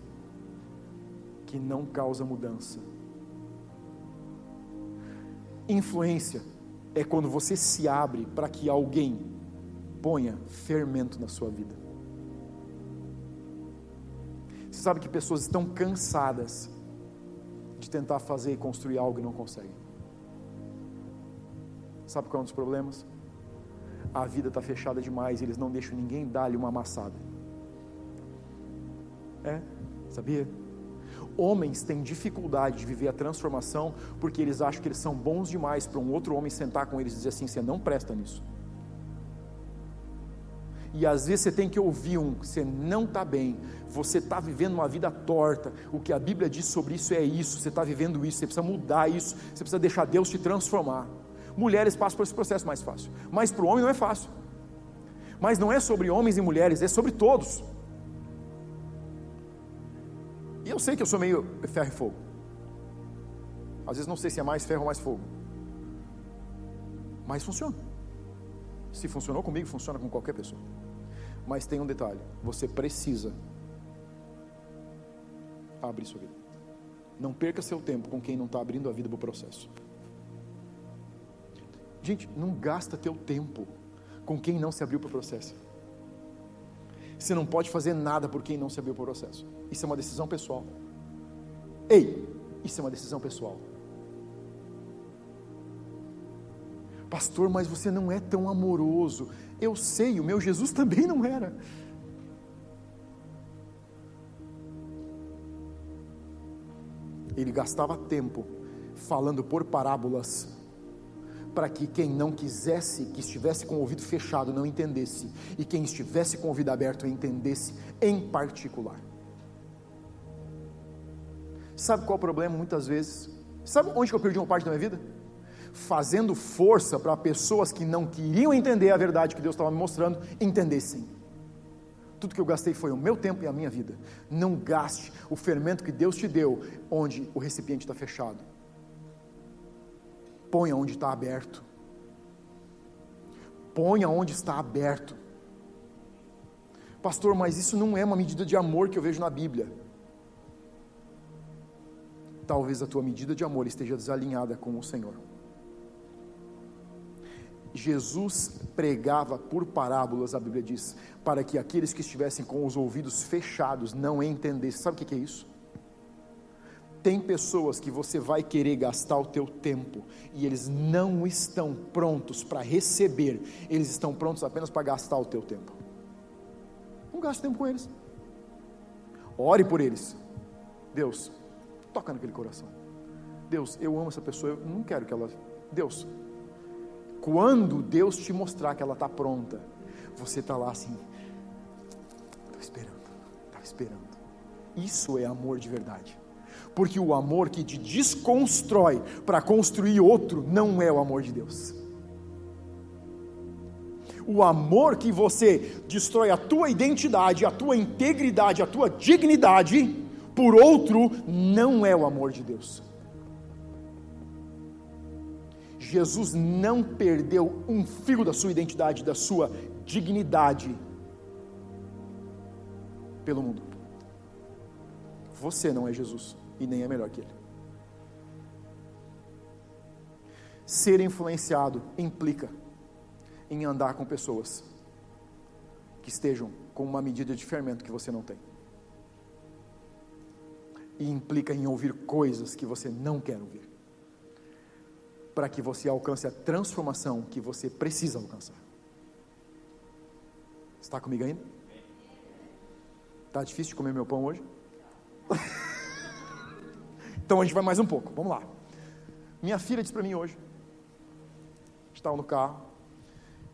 Speaker 1: que não causa mudança. Influência é quando você se abre para que alguém ponha fermento na sua vida. Você sabe que pessoas estão cansadas de tentar fazer e construir algo e não conseguem. Sabe qual é um dos problemas? A vida está fechada demais e eles não deixam ninguém dar-lhe uma amassada. É, sabia? Homens têm dificuldade de viver a transformação porque eles acham que eles são bons demais para um outro homem sentar com eles e dizer assim: você não presta nisso. E às vezes você tem que ouvir um, você não está bem, você está vivendo uma vida torta, o que a Bíblia diz sobre isso é isso, você está vivendo isso, você precisa mudar isso, você precisa deixar Deus te transformar. Mulheres passam por esse processo mais fácil, mas para o homem não é fácil. Mas não é sobre homens e mulheres, é sobre todos. Sei que eu sou meio ferro e fogo. Às vezes não sei se é mais ferro ou mais fogo. Mas funciona. Se funcionou comigo, funciona com qualquer pessoa. Mas tem um detalhe: você precisa abrir sua vida. Não perca seu tempo com quem não está abrindo a vida para o processo. Gente, não gasta teu tempo com quem não se abriu para o processo. Você não pode fazer nada por quem não se abriu para o processo. Isso é uma decisão pessoal. Ei, isso é uma decisão pessoal. Pastor, mas você não é tão amoroso. Eu sei, o meu Jesus também não era. Ele gastava tempo falando por parábolas para que quem não quisesse, que estivesse com o ouvido fechado, não entendesse, e quem estivesse com o ouvido aberto entendesse em particular. Sabe qual é o problema muitas vezes? Sabe onde eu perdi uma parte da minha vida? Fazendo força para pessoas que não queriam entender a verdade que Deus estava me mostrando, entendessem. Tudo que eu gastei foi o meu tempo e a minha vida. Não gaste o fermento que Deus te deu, onde o recipiente está fechado Ponha onde está aberto. Ponha onde está aberto. Pastor, mas isso não é uma medida de amor que eu vejo na Bíblia. Talvez a tua medida de amor esteja desalinhada com o Senhor. Jesus pregava por parábolas, a Bíblia diz, para que aqueles que estivessem com os ouvidos fechados não entendessem. Sabe o que é isso? Tem pessoas que você vai querer gastar o teu tempo e eles não estão prontos para receber, eles estão prontos apenas para gastar o teu tempo. Não gaste tempo com eles. Ore por eles. Deus, toca naquele coração. Deus, eu amo essa pessoa, eu não quero que ela. Deus, quando Deus te mostrar que ela está pronta, você está lá assim, estava esperando, estava esperando. Isso é amor de verdade. Porque o amor que te desconstrói para construir outro não é o amor de Deus. O amor que você destrói a tua identidade, a tua integridade, a tua dignidade por outro não é o amor de Deus. Jesus não perdeu um fio da sua identidade, da sua dignidade pelo mundo. Você não é Jesus e nem é melhor que ele. Ser influenciado implica em andar com pessoas que estejam com uma medida de fermento que você não tem. E implica em ouvir coisas que você não quer ouvir. Para que você alcance a transformação que você precisa alcançar. Está comigo ainda? Está difícil de comer meu pão hoje? então a gente vai mais um pouco, vamos lá. Minha filha disse para mim hoje, estava no carro,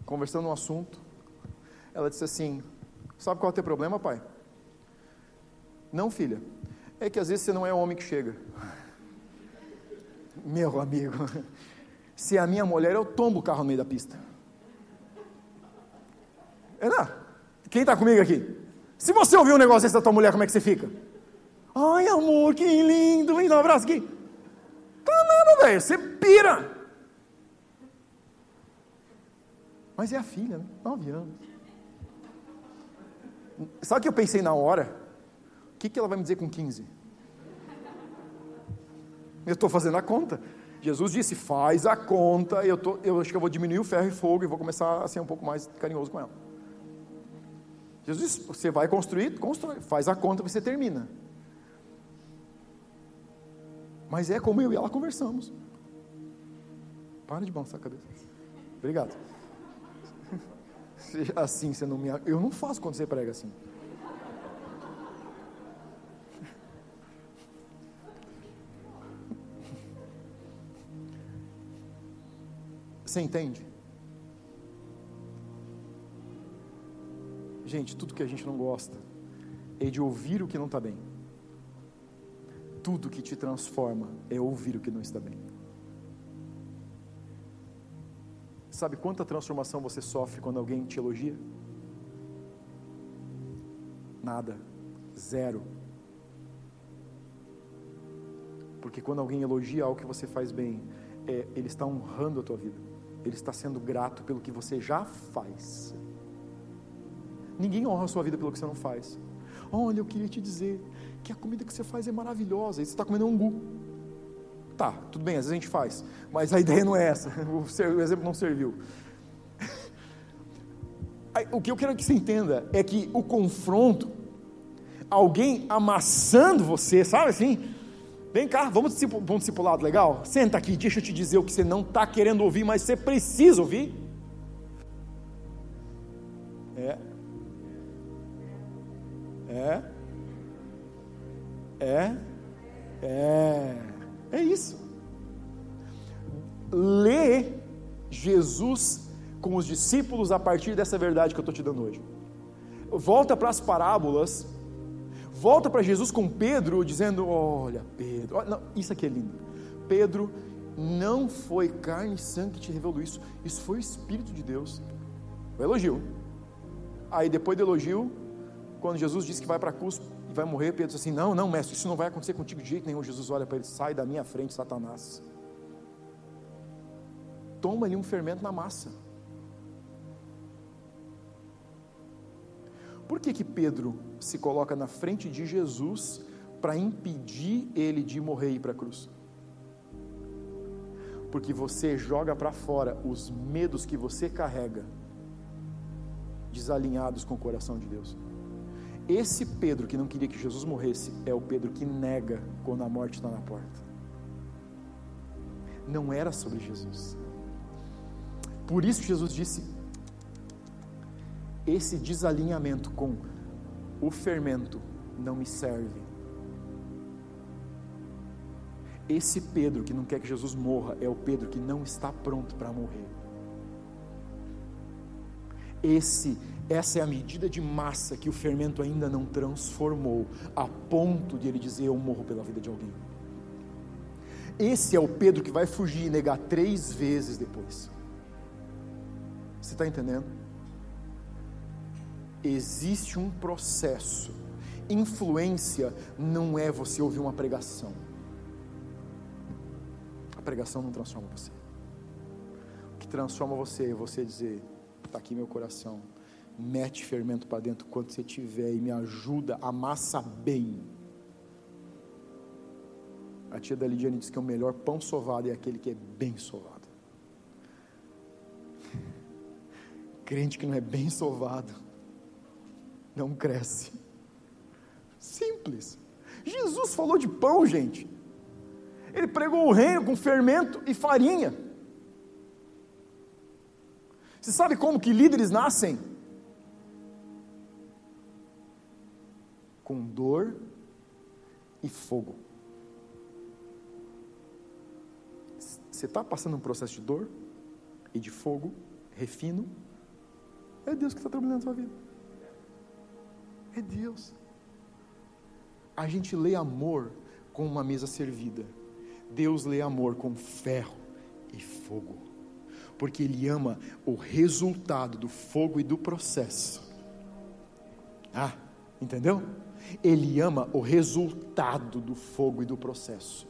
Speaker 1: conversando um assunto, ela disse assim: Sabe qual é o teu problema, pai? Não, filha, é que às vezes você não é o homem que chega. Meu amigo, se é a minha mulher, eu tombo o carro no meio da pista. É não? Quem está comigo aqui? Se você ouvir um negócio desse da tua mulher, como é que você fica? Ai, amor, que lindo, vem dar um abraço aqui. Tá nada, velho, você pira. Mas é a filha, né? nove anos. Sabe o que eu pensei na hora? O que, que ela vai me dizer com 15? Eu estou fazendo a conta. Jesus disse: faz a conta. Eu, tô, eu acho que eu vou diminuir o ferro e fogo e vou começar a ser um pouco mais carinhoso com ela. Jesus disse: você vai construir, constrói, faz a conta você termina. Mas é como eu e ela conversamos. Para de balançar a cabeça. Obrigado. Assim, você não me. Eu não faço quando você prega assim. Você entende? Gente, tudo que a gente não gosta é de ouvir o que não está bem. Tudo que te transforma é ouvir o que não está bem. Sabe quanta transformação você sofre quando alguém te elogia? Nada. Zero. Porque quando alguém elogia algo que você faz bem, é, ele está honrando a tua vida. Ele está sendo grato pelo que você já faz. Ninguém honra a sua vida pelo que você não faz. Olha, eu queria te dizer que a comida que você faz é maravilhosa. E você está comendo angu. Tá, tudo bem, às vezes a gente faz, mas a ideia não é essa, o exemplo não serviu. O que eu quero que você entenda é que o confronto, alguém amassando você, sabe assim? Vem cá, vamos para um discipulado legal? Senta aqui, deixa eu te dizer o que você não está querendo ouvir, mas você precisa ouvir. É. É. É. É. É isso. Lê Jesus com os discípulos a partir dessa verdade que eu estou te dando hoje. Volta para as parábolas, volta para Jesus com Pedro, dizendo: Olha, Pedro, não, isso aqui é lindo. Pedro, não foi carne e sangue que te revelou isso, isso foi o Espírito de Deus. O elogio. Aí depois do elogio, quando Jesus disse que vai para a cruz, vai morrer. Pedro diz assim: Não, não, mestre, isso não vai acontecer contigo de jeito nenhum. Jesus olha para ele: Sai da minha frente, Satanás. Toma ali um fermento na massa. Por que, que Pedro se coloca na frente de Jesus para impedir ele de morrer e ir para a cruz? Porque você joga para fora os medos que você carrega, desalinhados com o coração de Deus. Esse Pedro que não queria que Jesus morresse é o Pedro que nega quando a morte está na porta. Não era sobre Jesus. Por isso Jesus disse: esse desalinhamento com o fermento não me serve. Esse Pedro que não quer que Jesus morra é o Pedro que não está pronto para morrer. Esse essa é a medida de massa que o fermento ainda não transformou, a ponto de ele dizer: Eu morro pela vida de alguém. Esse é o Pedro que vai fugir e negar três vezes depois. Você está entendendo? Existe um processo. Influência não é você ouvir uma pregação. A pregação não transforma você. que transforma você, é você dizer: está aqui meu coração, mete fermento para dentro quanto você tiver e me ajuda, amassa bem. A tia da Lidiane diz que o melhor pão sovado é aquele que é bem sovado. Crente que não é bem sovado, não cresce. Simples. Jesus falou de pão, gente. Ele pregou o reino com fermento e farinha. Você sabe como que líderes nascem? Com dor e fogo. Você está passando um processo de dor e de fogo, refino. É Deus que está trabalhando na sua vida. É Deus. A gente lê amor com uma mesa servida. Deus lê amor com ferro e fogo. Porque Ele ama o resultado do fogo e do processo. Ah, entendeu? Ele ama o resultado do fogo e do processo.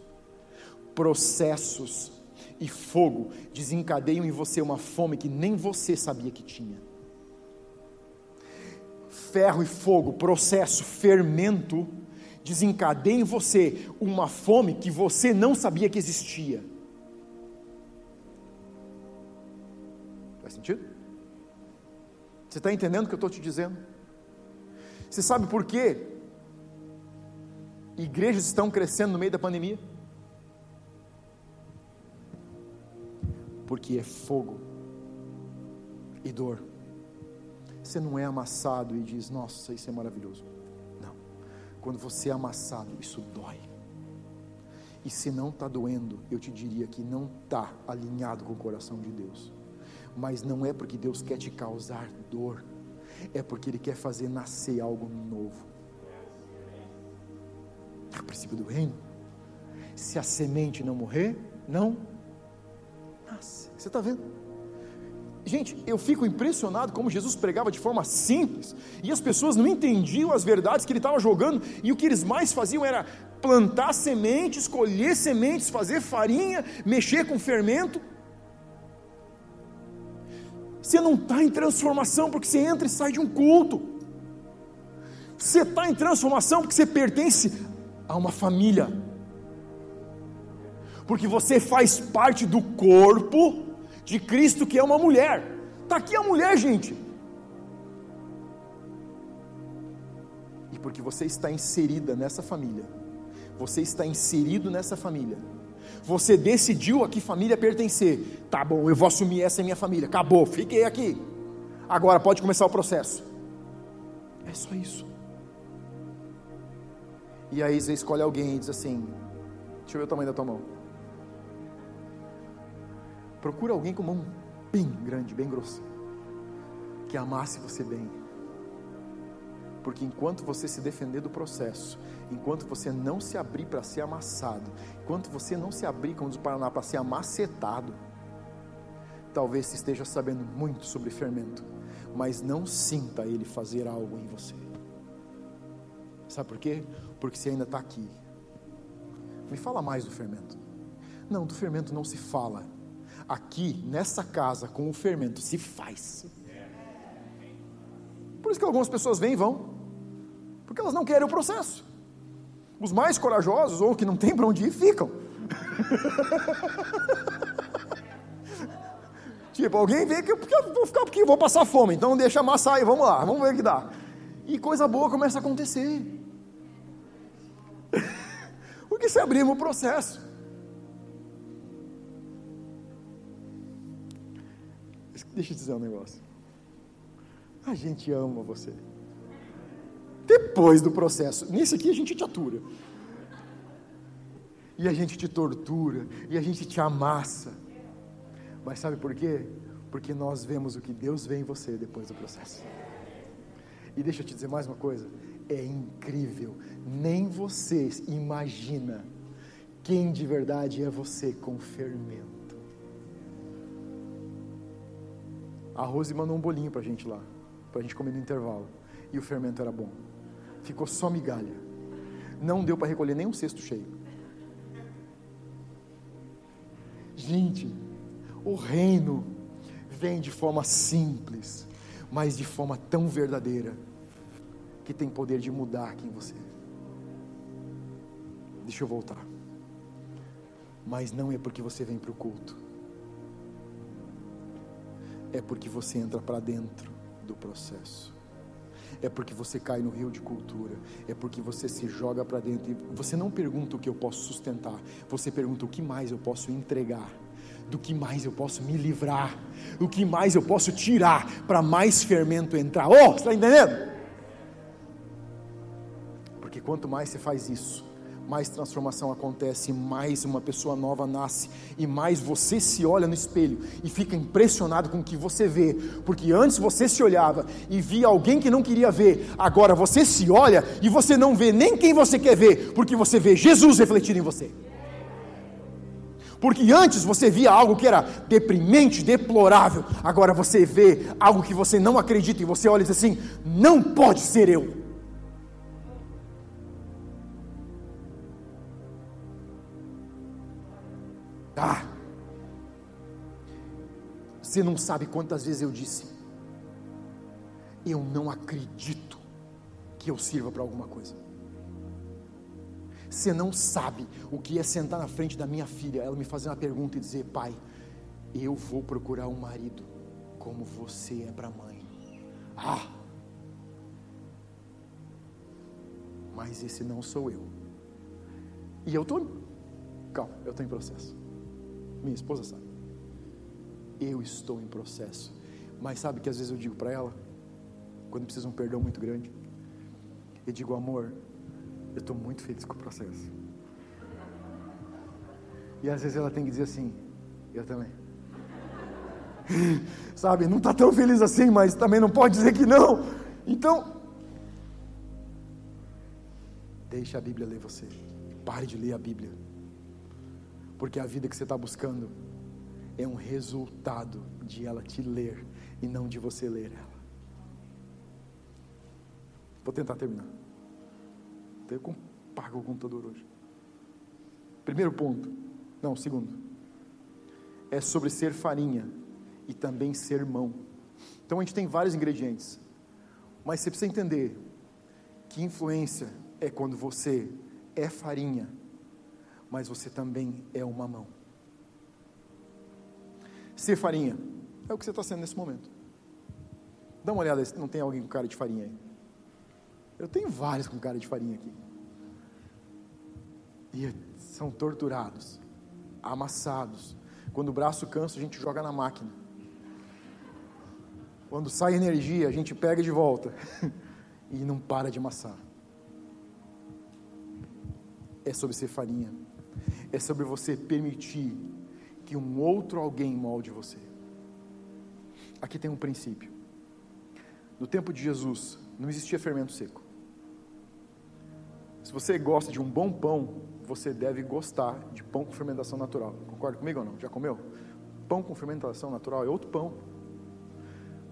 Speaker 1: Processos e fogo desencadeiam em você uma fome que nem você sabia que tinha. Ferro e fogo, processo, fermento, desencadeiam em você uma fome que você não sabia que existia. Faz sentido? Você está entendendo o que eu estou te dizendo? Você sabe por quê? Igrejas estão crescendo no meio da pandemia? porque é fogo e dor. Você não é amassado e diz, nossa, isso é maravilhoso. Não. Quando você é amassado, isso dói. E se não está doendo, eu te diria que não está alinhado com o coração de Deus. Mas não é porque Deus quer te causar dor, é porque Ele quer fazer nascer algo novo. É o princípio do reino. Se a semente não morrer, não nasce. Você está vendo? Gente, eu fico impressionado como Jesus pregava de forma simples e as pessoas não entendiam as verdades que ele estava jogando e o que eles mais faziam era plantar sementes, colher sementes, fazer farinha, mexer com fermento. Você não está em transformação porque você entra e sai de um culto. Você está em transformação porque você pertence a uma família porque você faz parte do corpo de Cristo, que é uma mulher. Está aqui a mulher, gente. E porque você está inserida nessa família, você está inserido nessa família, você decidiu a que família pertencer. Tá bom, eu vou assumir essa minha família. Acabou, fiquei aqui. Agora pode começar o processo. É só isso. E aí você escolhe alguém e diz assim: Deixa eu ver o tamanho da tua mão. Procura alguém com mão bem grande, bem grossa, que amasse você bem. Porque enquanto você se defender do processo, enquanto você não se abrir para ser amassado, enquanto você não se abrir, como diz o Paraná, para ser amacetado, talvez você esteja sabendo muito sobre fermento, mas não sinta ele fazer algo em você. Sabe por quê? Porque você ainda está aqui. Me fala mais do fermento. Não, do fermento não se fala, aqui nessa casa com o fermento se faz. Por isso que algumas pessoas vêm e vão, porque elas não querem o processo. Os mais corajosos ou que não tem para onde ir ficam. tipo, alguém vê que eu, vou ficar porque vou passar fome, então deixa amassar aí, vamos lá, vamos ver o que dá. E coisa boa começa a acontecer. porque se abrimos o processo. Deixa eu dizer um negócio. A gente ama você. Depois do processo. Nesse aqui a gente te atura. E a gente te tortura. E a gente te amassa. Mas sabe por quê? Porque nós vemos o que Deus vê em você depois do processo. E deixa eu te dizer mais uma coisa. É incrível. Nem você imagina quem de verdade é você com fermento. A Rose mandou um bolinho para a gente lá, para a gente comer no intervalo. E o fermento era bom. Ficou só migalha. Não deu para recolher nem um cesto cheio. Gente, o reino vem de forma simples, mas de forma tão verdadeira, que tem poder de mudar quem você é. Deixa eu voltar. Mas não é porque você vem para o culto, é porque você entra para dentro do processo é porque você cai no rio de cultura, é porque você se joga para dentro. E você não pergunta o que eu posso sustentar, você pergunta o que mais eu posso entregar, do que mais eu posso me livrar, o que mais eu posso tirar para mais fermento entrar. Oh, você está entendendo? Porque quanto mais você faz isso, mais transformação acontece, mais uma pessoa nova nasce, e mais você se olha no espelho e fica impressionado com o que você vê, porque antes você se olhava e via alguém que não queria ver, agora você se olha e você não vê nem quem você quer ver, porque você vê Jesus refletido em você. Porque antes você via algo que era deprimente, deplorável, agora você vê algo que você não acredita e você olha e diz assim: não pode ser eu. Ah! Você não sabe quantas vezes eu disse: Eu não acredito que eu sirva para alguma coisa. Você não sabe o que é sentar na frente da minha filha, ela me fazer uma pergunta e dizer: Pai, eu vou procurar um marido como você é para mãe. Ah! Mas esse não sou eu. E eu estou. Calma, eu estou em processo. Minha esposa sabe. Eu estou em processo. Mas sabe que às vezes eu digo para ela, quando precisa um perdão muito grande, eu digo, amor, eu estou muito feliz com o processo. E às vezes ela tem que dizer assim, eu também. Sabe, não está tão feliz assim, mas também não pode dizer que não. Então, deixa a Bíblia ler você. Pare de ler a Bíblia. Porque a vida que você está buscando é um resultado de ela te ler e não de você ler ela. Vou tentar terminar. Eu pago o computador hoje. Primeiro ponto. Não, segundo. É sobre ser farinha e também ser mão. Então a gente tem vários ingredientes. Mas você precisa entender que influência é quando você é farinha mas você também é uma mão. Ser farinha é o que você está sendo nesse momento. Dá uma olhada se não tem alguém com cara de farinha aí. Eu tenho vários com cara de farinha aqui. E são torturados, amassados. Quando o braço cansa, a gente joga na máquina. Quando sai energia, a gente pega de volta e não para de amassar. É sobre ser farinha é sobre você permitir que um outro alguém molde você. Aqui tem um princípio. No tempo de Jesus, não existia fermento seco. Se você gosta de um bom pão, você deve gostar de pão com fermentação natural. Concorda comigo ou não? Já comeu? Pão com fermentação natural é outro pão.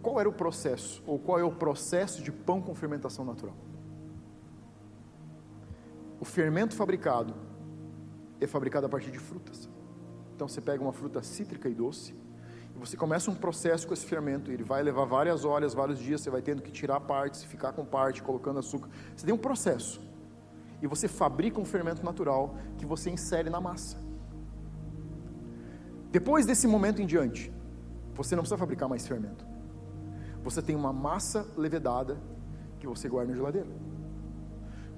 Speaker 1: Qual era o processo? Ou qual é o processo de pão com fermentação natural? O fermento fabricado é fabricado a partir de frutas. Então você pega uma fruta cítrica e doce, e você começa um processo com esse fermento, ele vai levar várias horas, vários dias, você vai tendo que tirar partes, ficar com parte, colocando açúcar. Você tem um processo. E você fabrica um fermento natural que você insere na massa. Depois desse momento em diante, você não precisa fabricar mais fermento. Você tem uma massa levedada que você guarda na geladeira.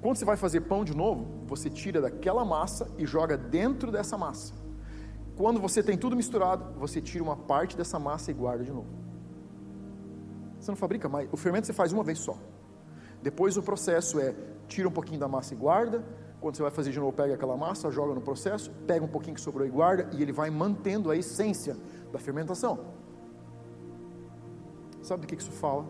Speaker 1: Quando você vai fazer pão de novo, você tira daquela massa e joga dentro dessa massa. Quando você tem tudo misturado, você tira uma parte dessa massa e guarda de novo. Você não fabrica mais. O fermento você faz uma vez só. Depois o processo é tira um pouquinho da massa e guarda. Quando você vai fazer de novo, pega aquela massa, joga no processo, pega um pouquinho que sobrou e guarda, e ele vai mantendo a essência da fermentação. Sabe do que isso fala?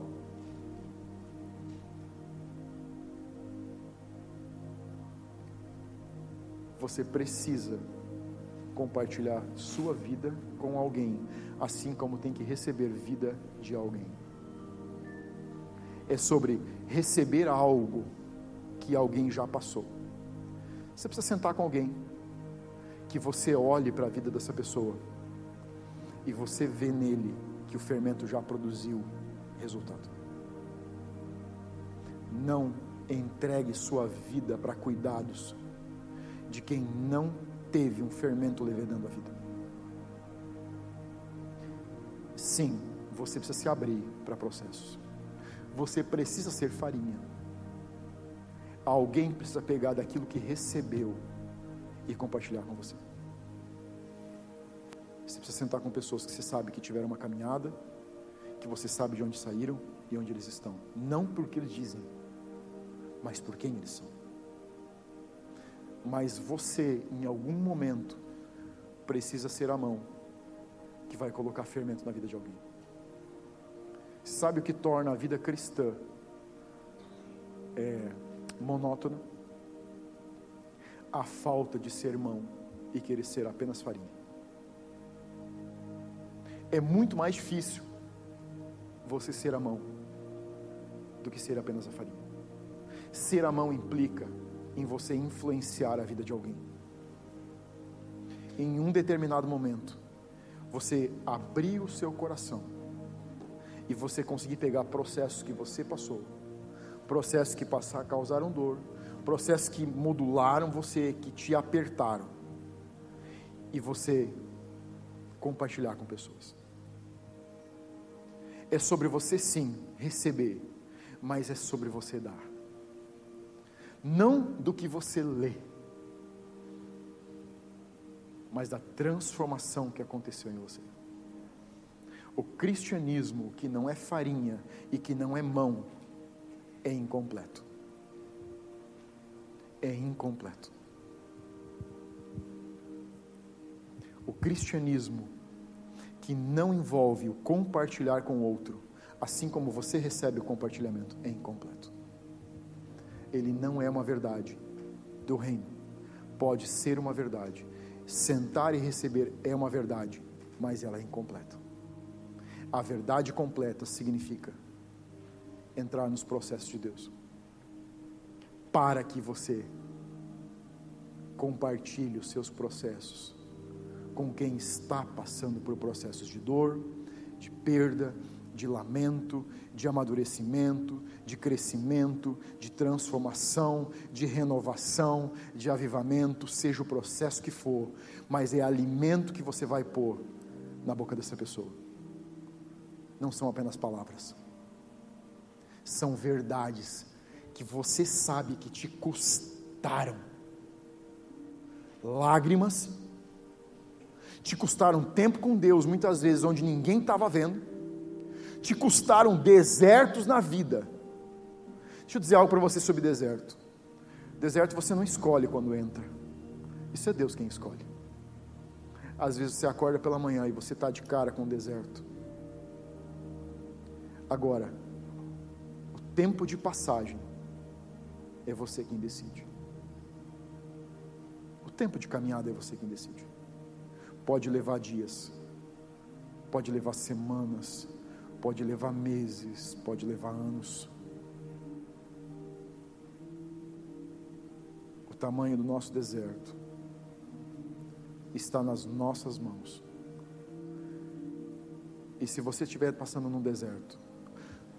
Speaker 1: Você precisa compartilhar sua vida com alguém, assim como tem que receber vida de alguém. É sobre receber algo que alguém já passou. Você precisa sentar com alguém que você olhe para a vida dessa pessoa e você vê nele que o fermento já produziu resultado. Não entregue sua vida para cuidados de quem não teve um fermento levedando a vida. Sim, você precisa se abrir para processos. Você precisa ser farinha. Alguém precisa pegar daquilo que recebeu e compartilhar com você. Você precisa sentar com pessoas que você sabe que tiveram uma caminhada, que você sabe de onde saíram e onde eles estão. Não porque eles dizem, mas por quem eles são. Mas você, em algum momento, precisa ser a mão que vai colocar fermento na vida de alguém. Sabe o que torna a vida cristã é, monótona? A falta de ser mão e querer ser apenas farinha. É muito mais difícil você ser a mão do que ser apenas a farinha. Ser a mão implica em você influenciar a vida de alguém. Em um determinado momento, você abrir o seu coração e você conseguir pegar processos que você passou, processos que passar, causaram dor, processos que modularam você, que te apertaram, e você compartilhar com pessoas. É sobre você sim receber, mas é sobre você dar. Não do que você lê, mas da transformação que aconteceu em você. O cristianismo que não é farinha e que não é mão é incompleto. É incompleto. O cristianismo que não envolve o compartilhar com o outro, assim como você recebe o compartilhamento, é incompleto. Ele não é uma verdade do reino. Pode ser uma verdade. Sentar e receber é uma verdade, mas ela é incompleta. A verdade completa significa entrar nos processos de Deus. Para que você compartilhe os seus processos com quem está passando por processos de dor, de perda, de lamento, de amadurecimento, de crescimento, de transformação, de renovação, de avivamento, seja o processo que for, mas é alimento que você vai pôr na boca dessa pessoa. Não são apenas palavras, são verdades que você sabe que te custaram. Lágrimas. Te custaram tempo com Deus, muitas vezes onde ninguém estava vendo, te custaram desertos na vida. Deixa eu dizer algo para você sobre deserto. Deserto você não escolhe quando entra, isso é Deus quem escolhe. Às vezes você acorda pela manhã e você está de cara com o deserto. Agora, o tempo de passagem é você quem decide. O tempo de caminhada é você quem decide. Pode levar dias, pode levar semanas, pode levar meses, pode levar anos. O tamanho do nosso deserto está nas nossas mãos. E se você estiver passando num deserto,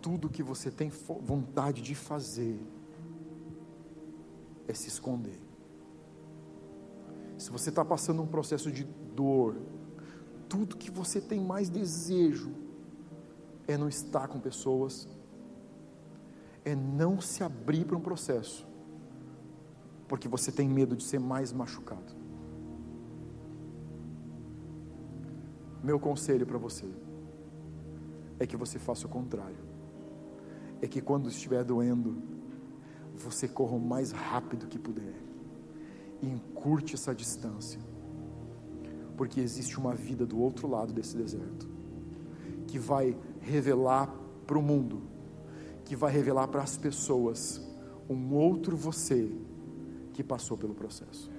Speaker 1: tudo que você tem vontade de fazer é se esconder. Se você está passando um processo de dor, tudo que você tem mais desejo é não estar com pessoas, é não se abrir para um processo, porque você tem medo de ser mais machucado. Meu conselho para você é que você faça o contrário. É que quando estiver doendo, você corra o mais rápido que puder e encurte essa distância, porque existe uma vida do outro lado desse deserto, que vai revelar para o mundo, que vai revelar para as pessoas um outro você que passou pelo processo.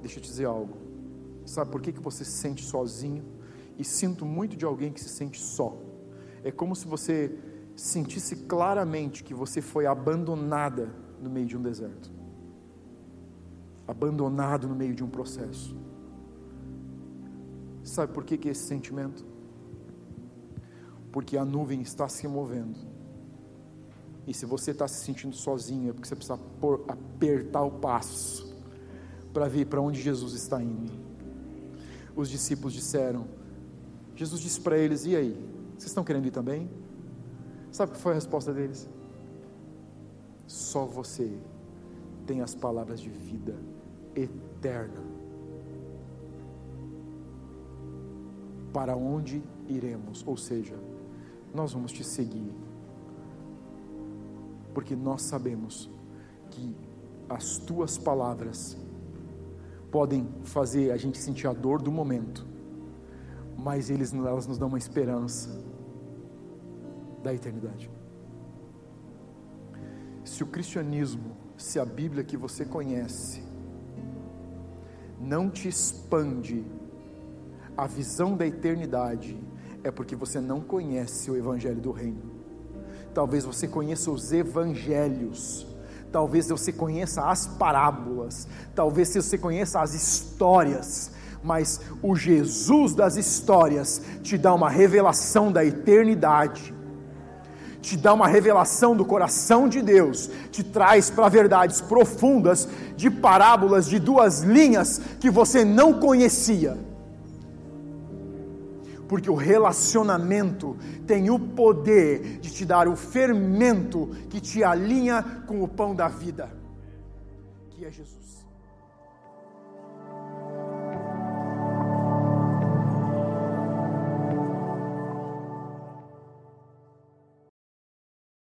Speaker 1: Deixa eu te dizer algo. Sabe por que, que você se sente sozinho? E sinto muito de alguém que se sente só. É como se você sentisse claramente que você foi abandonada no meio de um deserto abandonado no meio de um processo. Sabe por que, que esse sentimento? Porque a nuvem está se movendo. E se você está se sentindo sozinho, é porque você precisa por, apertar o passo para ver para onde Jesus está indo. Os discípulos disseram: Jesus disse para eles: E aí? Vocês estão querendo ir também? Sabe o que foi a resposta deles? Só você tem as palavras de vida eterna. Para onde iremos? Ou seja, nós vamos te seguir, porque nós sabemos que as tuas palavras podem fazer a gente sentir a dor do momento, mas eles, elas nos dão uma esperança da eternidade. Se o cristianismo, se a Bíblia que você conhece, não te expande a visão da eternidade, é porque você não conhece o Evangelho do Reino. Talvez você conheça os evangelhos, talvez você conheça as parábolas, talvez você conheça as histórias, mas o Jesus das histórias te dá uma revelação da eternidade. Te dá uma revelação do coração de Deus, te traz para verdades profundas de parábolas de duas linhas que você não conhecia. Porque o relacionamento tem o poder de te dar o fermento que te alinha com o pão da vida, que é Jesus.